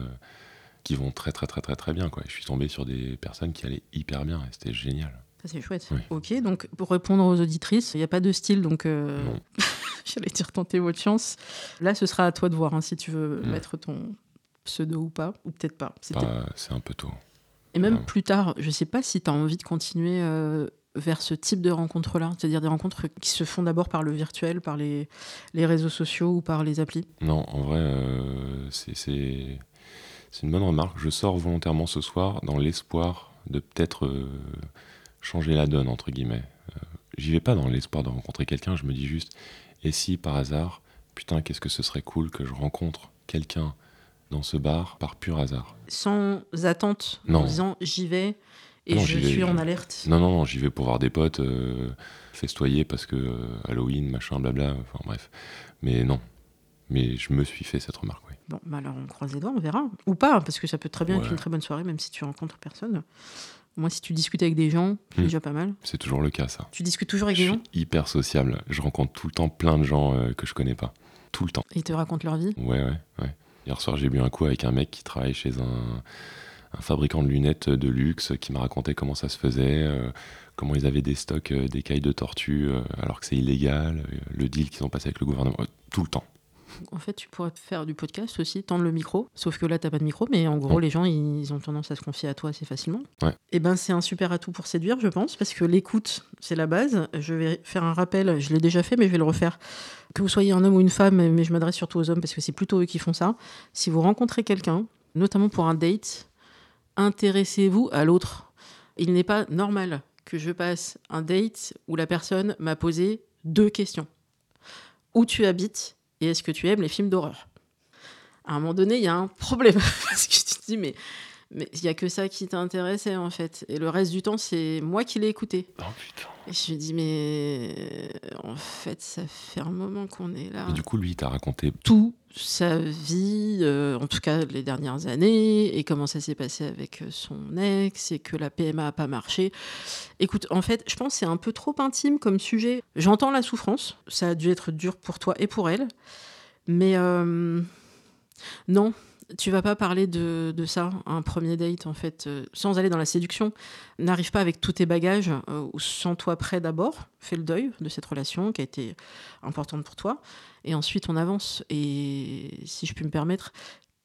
qui vont très très très très très bien. Quoi. Je suis tombé sur des personnes qui allaient hyper bien et c'était génial. Ça, c'est chouette. Oui. Ok, donc pour répondre aux auditrices, il n'y a pas de style, donc euh, (laughs) j'allais dire tenter votre chance. Là, ce sera à toi de voir hein, si tu veux Mm. mettre ton pseudo ou pas, ou peut-être pas. C'est un peu tôt. Et même plus tard, je sais pas si tu as envie de continuer euh, vers ce type de rencontres-là, c'est-à-dire des rencontres qui se font d'abord par le virtuel, par les, les réseaux sociaux ou par les applis? Non, en vrai, euh, c'est- c'est une bonne remarque. Je sors volontairement ce soir dans l'espoir de peut-être euh, changer la donne, entre guillemets. Euh, J'y vais pas dans l'espoir de rencontrer quelqu'un, je me dis juste, et si par hasard, putain, qu'est-ce que ce serait cool que je rencontre quelqu'un dans ce bar par pur hasard? Sans attente, en Non. disant j'y vais et Non, je vais, suis en alerte. Non, non, non, j'y vais pour voir des potes, euh, festoyer parce que euh, Halloween, machin, blabla, enfin bref. Mais non. Mais je me suis fait cette remarque, oui. Bon, bah alors on croise les doigts, on verra. Ou pas, parce que ça peut très bien être une très bonne soirée, même si tu rencontres personne. Moi, si tu discutes avec des gens, c'est Hmm. déjà pas mal. C'est toujours le cas, ça. Tu discutes toujours avec Je des suis gens hyper sociable. Je rencontre tout le temps plein de gens euh, que je connais pas. Tout le temps. ils te racontent leur vie. Ouais, ouais, ouais. Hier soir, j'ai bu un coup avec un mec qui travaille chez un, un fabricant de lunettes de luxe qui m'a raconté comment ça se faisait, euh, comment ils avaient des stocks euh, d'écailles de tortue euh, alors que c'est illégal, le deal qu'ils ont passé avec le gouvernement, tout le temps. En fait, tu pourrais faire du podcast aussi, tendre le micro. Sauf que là, t'as pas de micro, mais en gros, les gens, ils ont tendance à se confier à toi assez facilement. Ouais. Et ben, c'est un super atout pour séduire, je pense, parce que l'écoute, c'est la base. Je vais faire un rappel, je l'ai déjà fait, mais je vais le refaire. Que vous soyez un homme ou une femme, mais je m'adresse surtout aux hommes parce que c'est plutôt eux qui font ça. Si vous rencontrez quelqu'un, notamment pour un date, intéressez-vous à l'autre. Il n'est pas normal que je passe un date où la personne m'a posé deux questions. Où tu habites et est-ce que tu aimes les films d'horreur? À un moment donné, il y a un problème. (laughs) Parce que tu te dis, mais mais il y a que ça qui t'intéressait en fait. Et le reste du temps, c'est moi qui l'ai écouté. Oh putain. Et je me dis, mais en fait, ça fait un moment qu'on est là Et du coup, lui, il t'a raconté. toute sa vie, euh, en tout cas les dernières années, et comment ça s'est passé avec euh, son ex, et que la PMA a pas marché. Écoute, en fait, je pense que c'est un peu trop intime comme sujet. J'entends la souffrance, ça a dû être dur pour toi et pour elle, mais euh, non. Tu vas pas parler de, de ça un premier date, en fait, euh, sans aller dans la séduction. N'arrive pas avec tous tes bagages, euh, ou sens-toi prêt d'abord, fais le deuil de cette relation qui a été importante pour toi. Et ensuite, on avance. Et si je puis me permettre,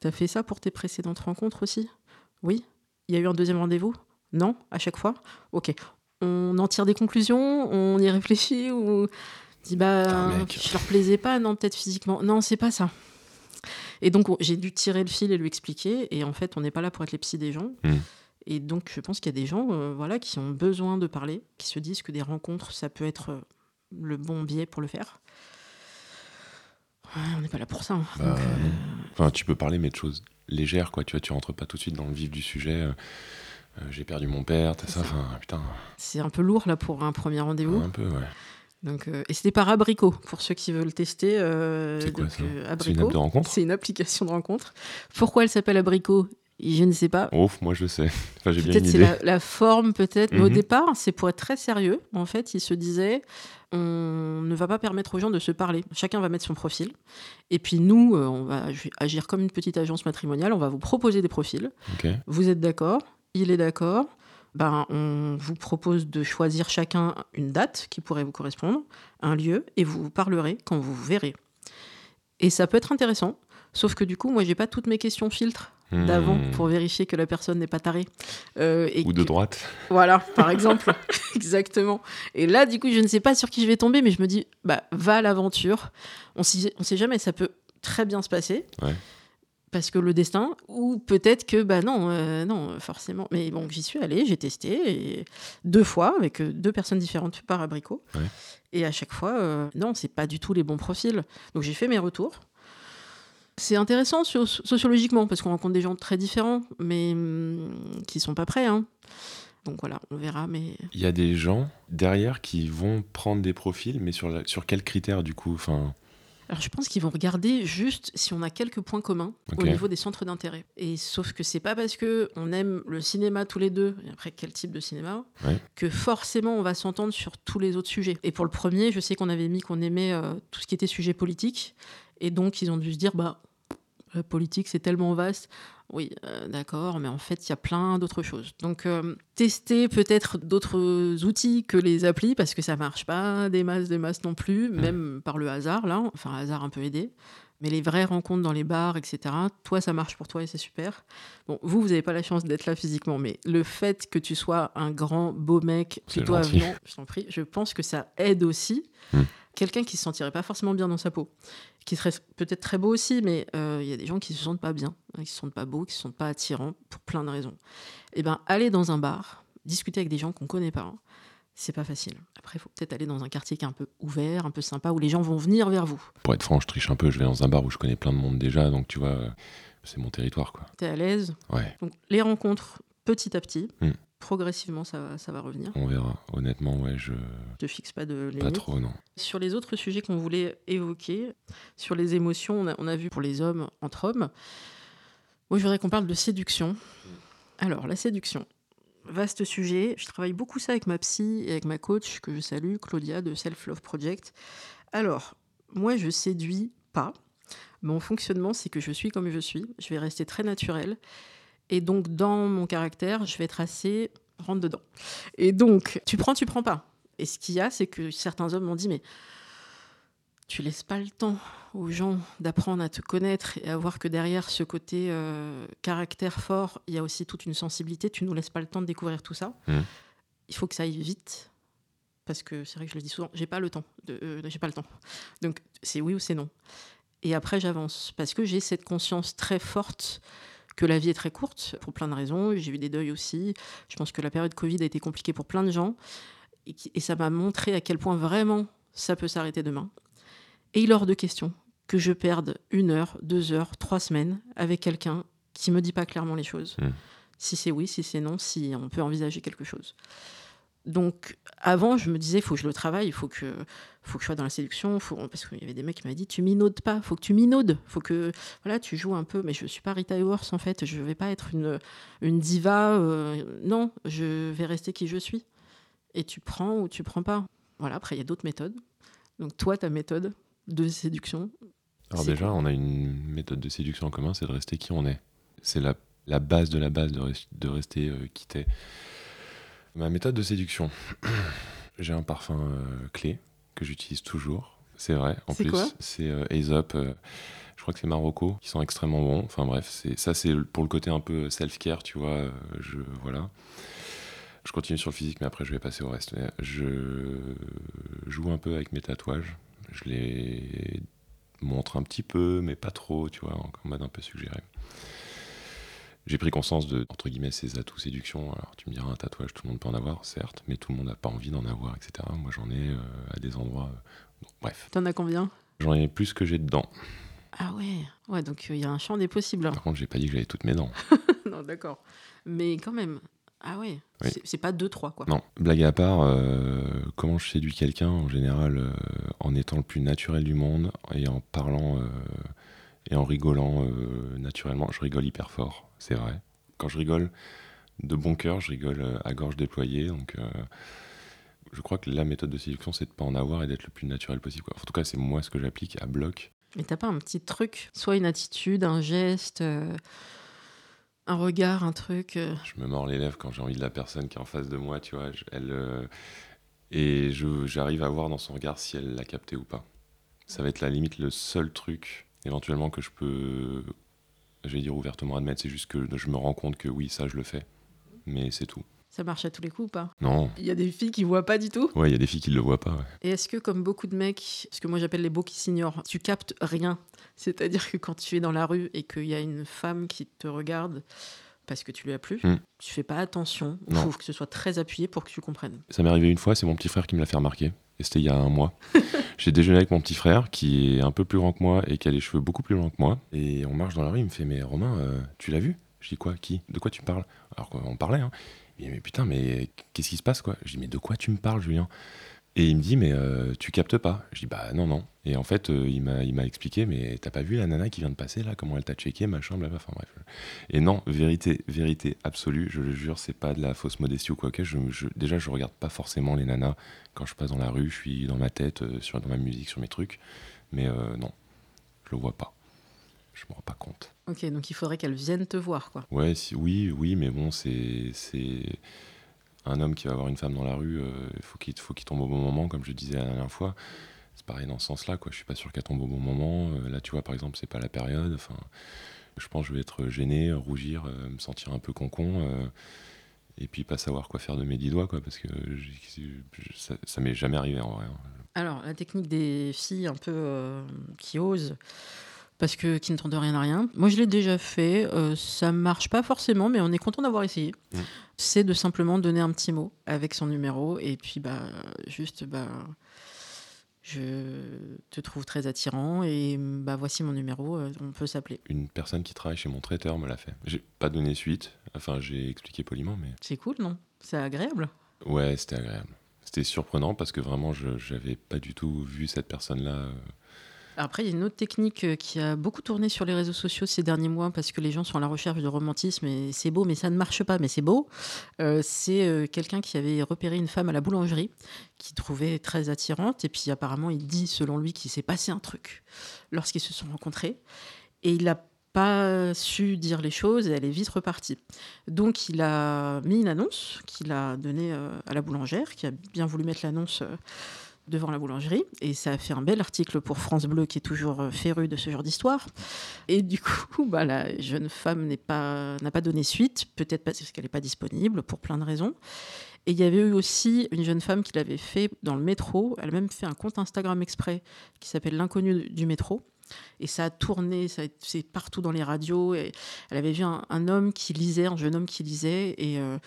tu as fait ça pour tes précédentes rencontres aussi? Oui? Il y a eu un deuxième rendez-vous? Non? À chaque fois? Ok. On en tire des conclusions? On y réfléchit? Ou dit bah je leur plaisais pas? Non peut-être physiquement. Non c'est pas ça et donc on- j'ai dû tirer le fil et lui expliquer et en fait on n'est pas là pour être les psys des gens Mm. et donc je pense qu'il y a des gens euh, voilà qui ont besoin de parler qui se disent que des rencontres ça peut être euh, le bon biais pour le faire Ouais, on n'est pas là pour ça. hein. Bah, Donc, euh. Enfin, tu peux parler, mais de choses légères, quoi. Tu vois, tu rentres pas tout de suite dans le vif du sujet. euh, J'ai perdu mon père, t'as ça. Enfin, putain, c'est un peu lourd là pour un premier rendez-vous. un peu, ouais. Donc, euh, et c'était par Abricot pour ceux qui veulent tester. euh, C'est quoi, ça euh, C'est une Abricot, app de rencontre c'est une application de rencontre. Pourquoi elle s'appelle Abricot Je ne sais pas. Ouf, moi je sais. (laughs) Enfin, j'ai Peut-être c'est la, la forme, peut-être. Mais au Mhm. départ, c'est pour être très sérieux. En fait, il se disait, on ne va pas permettre aux gens de se parler. Chacun va mettre son profil. Et puis nous, on va agi- agir comme une petite agence matrimoniale. On va vous proposer des profils. Vous êtes d'accord? Il est d'accord ben, on vous propose de choisir chacun une date qui pourrait vous correspondre, un lieu, et vous vous parlerez quand vous vous verrez. Et ça peut être intéressant, sauf que du coup, moi, j'ai pas toutes mes questions filtres d'avant Hmm. pour vérifier que la personne n'est pas tarée. Euh, et Ou de que- droite. Voilà, (laughs) par exemple. (laughs) Exactement. Et là, du coup, je ne sais pas sur qui je vais tomber, mais je me dis, bah, va à l'aventure. On ne sait jamais, ça peut très bien se passer. Ouais. Parce que le destin, ou peut-être que, bah non, euh, non, forcément. Mais bon, j'y suis allée, j'ai testé, et deux fois, avec euh, deux personnes différentes par abricot. Ouais. Et à chaque fois, euh, non, c'est pas du tout les bons profils. Donc j'ai fait mes retours. C'est intéressant so- sociologiquement, parce qu'on rencontre des gens très différents, mais hum, qui sont pas prêts. Hein. Donc voilà, on verra, mais Il y a des gens derrière qui vont prendre des profils, mais sur, la- sur quels critères du coup? Enfin, Alors je pense qu'ils vont regarder juste si on a quelques points communs au niveau des centres d'intérêt. Et sauf que c'est pas parce que on aime le cinéma tous les deux, et après quel type de cinéma, Ouais. que forcément on va s'entendre sur tous les autres sujets. Et pour le premier, je sais qu'on avait mis qu'on aimait euh, tout ce qui était sujet politique, et donc ils ont dû se dire bah la politique c'est tellement vaste. Oui, euh, d'accord, mais en fait, il y a plein d'autres choses. Donc, euh, tester peut-être d'autres outils que les applis, parce que ça marche pas des masses, des masses non plus, même par le hasard, là, enfin, hasard un peu aidé. Mais les vraies rencontres dans les bars, etc., toi, ça marche pour toi et c'est super. Bon, vous, vous n'avez pas la chance d'être là physiquement, mais le fait que tu sois un grand, beau mec, plutôt avenant, je t'en prie, je pense que ça aide aussi Hmm. Quelqu'un qui se sentirait pas forcément bien dans sa peau, qui serait peut-être très beau aussi, mais euh, il y a des gens qui se sentent pas bien, hein, qui se sentent pas beaux, qui se sentent pas attirants pour plein de raisons. Et ben, aller dans un bar, discuter avec des gens qu'on connaît pas, c'est pas facile. Après, il faut peut-être aller dans un quartier qui est un peu ouvert, un peu sympa, où les gens vont venir vers vous. Pour être franc, je triche un peu. Je vais dans un bar où je connais plein de monde déjà, donc tu vois, euh, c'est mon territoire quoi. T'es à l'aise? Ouais, Donc, les rencontres, petit à petit, Hmm. Progressivement, ça va, ça va revenir. on verra. Honnêtement, ouais, je. Je te fixe pas de limite. Pas trop, non. Sur les autres sujets qu'on voulait évoquer, sur les émotions, on a, on a vu pour les hommes entre hommes. Moi, je voudrais qu'on parle de séduction. Alors, la séduction, vaste sujet. Je travaille beaucoup ça avec ma psy et avec ma coach, que je salue, Claudia, de Self Love Project. Alors, moi, je séduis pas. Mon fonctionnement, c'est que je suis comme je suis. Je vais rester très naturelle. Et donc, dans mon caractère, je vais être assez rentre dedans. Et donc, tu prends, tu prends pas. Et ce qu'il y a, c'est que certains hommes m'ont dit, mais tu laisses pas le temps aux gens d'apprendre à te connaître et à voir que derrière ce côté euh, caractère fort, il y a aussi toute une sensibilité. Tu nous laisses pas le temps de découvrir tout ça. Mmh. Il faut que ça aille vite. Parce que c'est vrai que je le dis souvent, j'ai pas le temps. Euh, j'ai pas le temps. Donc c'est oui ou c'est non. Et après j'avance parce que j'ai cette conscience très forte que la vie est très courte pour plein de raisons. J'ai eu des deuils aussi. Je pense que la période Covid a été compliquée pour plein de gens. Et, et ça m'a montré à quel point vraiment ça peut s'arrêter demain. Et il est hors de question que je perde une heure, deux heures, trois semaines avec quelqu'un qui me dit pas clairement les choses. Mm. Si c'est oui, si c'est non, si on peut envisager quelque chose. Donc avant, je me disais, il faut que je le travaille, il faut que, faut que je sois dans la séduction, faut, parce qu'il y avait des mecs qui m'avaient dit, tu minaudes pas, faut que tu minaudes, faut que voilà, tu joues un peu. Mais je suis pas Rita Hayworth en fait, je vais pas être une, une diva. euh, non, je vais rester qui je suis. Et tu prends ou tu prends pas. Voilà. Après, il y a d'autres méthodes. Donc toi, ta méthode de séduction, Alors déjà, on a une méthode de séduction en commun, c'est de rester qui on est. C'est la, la base de la base de rester euh, qui t'es. Ma méthode de séduction, (clears throat) j'ai un parfum euh, clé que j'utilise toujours. C'est vrai, en plus. C'est euh, Aesop. euh, je crois que c'est Marocco, qui sont extrêmement bons. Enfin bref, ça c'est pour le côté un peu self-care, tu vois. euh, Je, voilà. Je continue sur le physique, mais après je vais passer au reste. Je joue un peu avec mes tatouages. Je les montre un petit peu, mais pas trop, tu vois, en mode un peu suggéré. J'ai pris conscience de, entre guillemets, ces atouts séduction. Alors, tu me diras, un tatouage, tout le monde peut en avoir, certes, mais tout le monde n'a pas envie d'en avoir, etc. Moi, j'en ai euh, à des endroits. euh, bon, bref, t'en as combien? J'en ai plus que j'ai dedans. Ah ouais, ouais. Donc il y a un champ des possibles. Par contre, j'ai pas dit que j'avais toutes mes dents. (laughs) non, d'accord. Mais quand même. Ah ouais. Oui. C'est- pas deux trois quoi. Non, blague à part, euh, comment je séduis quelqu'un en général euh, en étant le plus naturel du monde et en parlant euh, et en rigolant euh, naturellement. Je rigole hyper fort, c'est vrai. Quand je rigole de bon cœur, je rigole euh, à gorge déployée. Donc, euh, je crois que la méthode de séduction, c'est de pas en avoir et d'être le plus naturel possible. quoi. En tout cas, c'est moi ce que j'applique à bloc. Mais t'as pas un petit truc, soit une attitude, un geste, euh, un regard, un truc. Je me mords les lèvres quand j'ai envie de la personne qui est en face de moi, tu vois. elle, et j'arrive à voir dans son regard si elle l'a capté ou pas. Ça va être la limite le seul truc, éventuellement, que je peux, je vais dire ouvertement admettre. C'est juste que je me rends compte que oui, ça, je le fais. Mais c'est tout. Ça marche à tous les coups ou pas? Non. Il y a des filles qui voient pas du tout? Ouais, il y a des filles qui le voient pas. ouais. Et est-ce que, comme beaucoup de mecs, ce que moi j'appelle les beaux qui s'ignorent, tu captes rien? C'est-à-dire que quand tu es dans la rue et qu'il y a une femme qui te regarde parce que tu lui as plu, Hmm. tu fais pas attention. Il faut que ce soit très appuyé pour que tu comprennes. Ça m'est arrivé une fois, c'est mon petit frère qui me l'a fait remarquer. Et c'était il y a un mois. (laughs) J'ai déjeuné avec mon petit frère qui est un peu plus grand que moi et qui a les cheveux beaucoup plus longs que moi. Et on marche dans la rue, il me fait Mais Romain, euh, tu l'as vu? Je dis Quoi? Qui? De quoi tu parles? Alors qu'on parlait, hein. Il dit Mais putain, mais qu'est-ce qui se passe quoi? Je dis Mais de quoi tu me parles, Julien? Et il me dit Mais euh, tu captes pas Je dis Bah non, non. Et en fait, euh, il m'a expliqué Mais t'as pas vu la nana qui vient de passer là Comment elle t'a checké, machin, blablabla. Enfin bref. Et non, vérité, vérité absolue, je le jure, c'est pas de la fausse modestie ou quoi que. Je, je- déjà, je regarde pas forcément les nanas quand je passe dans la rue. Je suis dans ma tête, euh, sur, dans ma musique, sur mes trucs. Mais euh, non, je le vois pas. Je me rends pas compte. Ok, donc il faudrait qu'elle vienne te voir, quoi. Ouais, si, oui, oui, mais bon, c'est un homme qui va voir une femme dans la rue. euh, Il faut qu'il faut qu'il tombe au bon moment, comme je disais la dernière fois. C'est pareil dans ce sens-là, quoi. Je suis pas sûr qu'elle tombe au bon moment. Euh, là, tu vois, par exemple, c'est pas la période. Enfin, je pense que je vais être gêné, rougir, euh, me sentir un peu concon. euh, et puis pas savoir quoi faire de mes dix doigts, quoi, parce que ça, ça m'est jamais arrivé en vrai. hein. Alors, la technique des filles un peu qui osent, parce que qui ne tentent rien à rien. Moi, je l'ai déjà fait. euh, ça marche pas forcément, mais on est content d'avoir essayé. C'est de simplement donner un petit mot avec son numéro et puis bah juste bah je te trouve très attirant et bah voici mon numéro. euh, on peut s'appeler. Une personne qui travaille chez mon traiteur me l'a fait. J'ai pas donné suite. Enfin, j'ai expliqué poliment, mais C'est cool, non? C'est agréable? Ouais, c'était agréable. C'était surprenant parce que vraiment, je j'avais pas du tout vu cette personne-là. Après, il y a une autre technique euh, qui a beaucoup tourné sur les réseaux sociaux ces derniers mois parce que les gens sont à la recherche de romantisme et c'est beau, mais ça ne marche pas, mais c'est beau. Euh, c'est euh, quelqu'un qui avait repéré une femme à la boulangerie qu'il trouvait très attirante et puis apparemment, il dit, selon lui, qu'il s'est passé un truc lorsqu'ils se sont rencontrés et il a pas su dire les choses et elle est vite repartie. Donc il a mis une annonce qu'il a donnée à la boulangère, qui a bien voulu mettre l'annonce devant la boulangerie. Et ça a fait un bel article pour France Bleu, qui est toujours euh, féru de ce genre d'histoire. Et du (laughs) coup, bah, la jeune femme n'a pas, pas donné suite, peut-être parce qu'elle n'est pas disponible, pour plein de raisons. Et il y avait eu aussi une jeune femme qui l'avait fait dans le métro. Elle a même fait un compte Instagram exprès qui s'appelle L'inconnu du métro. Et ça a tourné, c'est partout dans les radios. Et elle avait vu un, homme qui lisait, un jeune homme qui lisait. Et euh,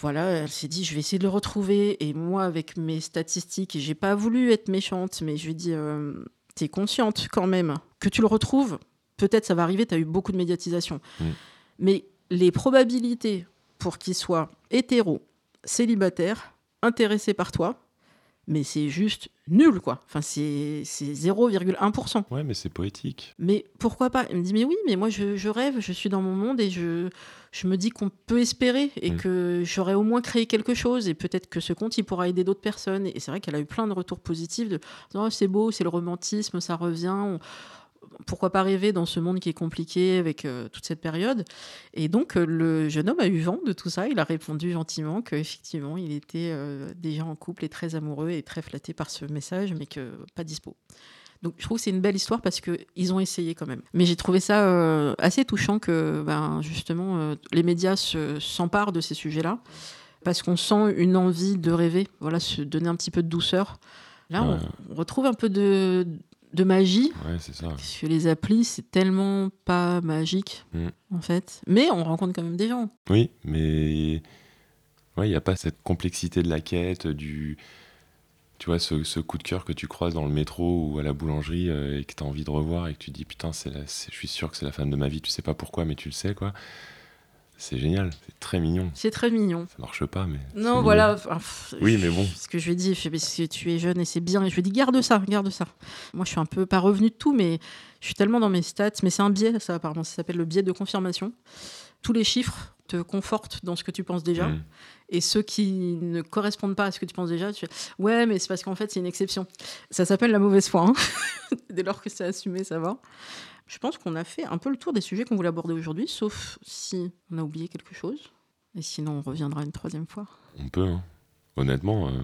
voilà, elle s'est dit, je vais essayer de le retrouver. Et moi, avec mes statistiques, j'ai pas voulu être méchante, mais je lui ai dit, euh, tu es consciente quand même que tu le retrouves. Peut-être ça va arriver, tu as eu beaucoup de médiatisation. Mais les probabilités pour qu'il soit hétéro, célibataire, intéressé par toi, mais c'est juste nul, quoi. Enfin, c'est 0,1%. Ouais, mais c'est poétique. Mais pourquoi pas? Il me dit, mais oui, mais moi, je, rêve, je suis dans mon monde et je, je me dis qu'on peut espérer et mm. que j'aurais au moins créé quelque chose et peut-être que ce compte, il pourra aider d'autres personnes. Et c'est vrai qu'elle a eu plein de retours positifs de, oh, c'est beau, c'est le romantisme, ça revient pourquoi pas rêver dans ce monde qui est compliqué avec euh, toute cette période Et donc, euh, le jeune homme a eu vent de tout ça. Il a répondu gentiment qu'effectivement, il était euh, déjà en couple et très amoureux et très flatté par ce message, mais que pas dispo. Donc, je trouve que c'est une belle histoire parce qu'ils ont essayé quand même. Mais j'ai trouvé ça assez touchant que, ben, justement, les médias s'emparent de ces sujets-là parce qu'on sent une envie de rêver, voilà, se donner un petit peu de douceur. Là, on retrouve un peu de, de magie. Ouais, c'est ça. Parce que les applis, c'est tellement pas magique, mm. en fait. Mais on rencontre quand même des gens. Oui, mais il n'y a pas cette complexité de la quête, du. Tu vois, ce, coup de cœur que tu croises dans le métro ou à la boulangerie euh, et que tu as envie de revoir et que tu dis putain, c'est je suis sûr que c'est la femme de ma vie, tu sais pas pourquoi, mais tu le sais, quoi. C'est génial, c'est très mignon. C'est très mignon. Ça marche pas, mais. Non, voilà. oui, mais bon. Ce que je lui ai dit, parce que tu es jeune et c'est bien. Et je lui ai dit, garde ça, garde ça. Moi, je suis un peu pas revenu de tout, mais je suis tellement dans mes stats. Mais c'est un biais, ça, apparemment. Ça s'appelle le biais de confirmation. Tous les chiffres te confortent dans ce que tu penses déjà. Mm. Et ceux qui ne correspondent pas à ce que tu penses déjà, tu fais Ouais, mais c'est parce qu'en fait, c'est une exception. Ça s'appelle la mauvaise foi. Hein. (laughs) Dès lors que c'est assumé, ça va. Je pense qu'on a fait un peu le tour des sujets qu'on voulait aborder aujourd'hui, sauf si on a oublié quelque chose. Et sinon, on reviendra une troisième fois. On peut, hein. honnêtement, euh,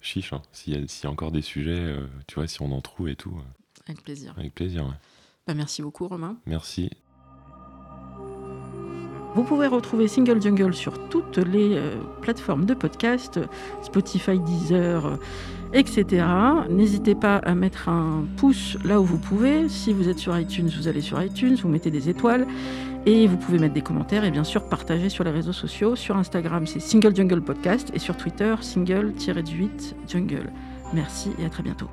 chiche. Hein. S'il y, a encore des sujets, euh, tu vois, si on en trouve et tout. Euh. Avec plaisir. Avec plaisir, ouais. Bah, merci beaucoup, Romain. Merci. Vous pouvez retrouver Single Jungle sur toutes les plateformes de podcast, Spotify, Deezer etc. N'hésitez pas à mettre un pouce là où vous pouvez. Si vous êtes sur iTunes, vous allez sur iTunes, vous mettez des étoiles. Et vous pouvez mettre des commentaires et bien sûr partager sur les réseaux sociaux. Sur Instagram, c'est Single Jungle Podcast et sur Twitter, single-8 Jungle. Merci et à très bientôt.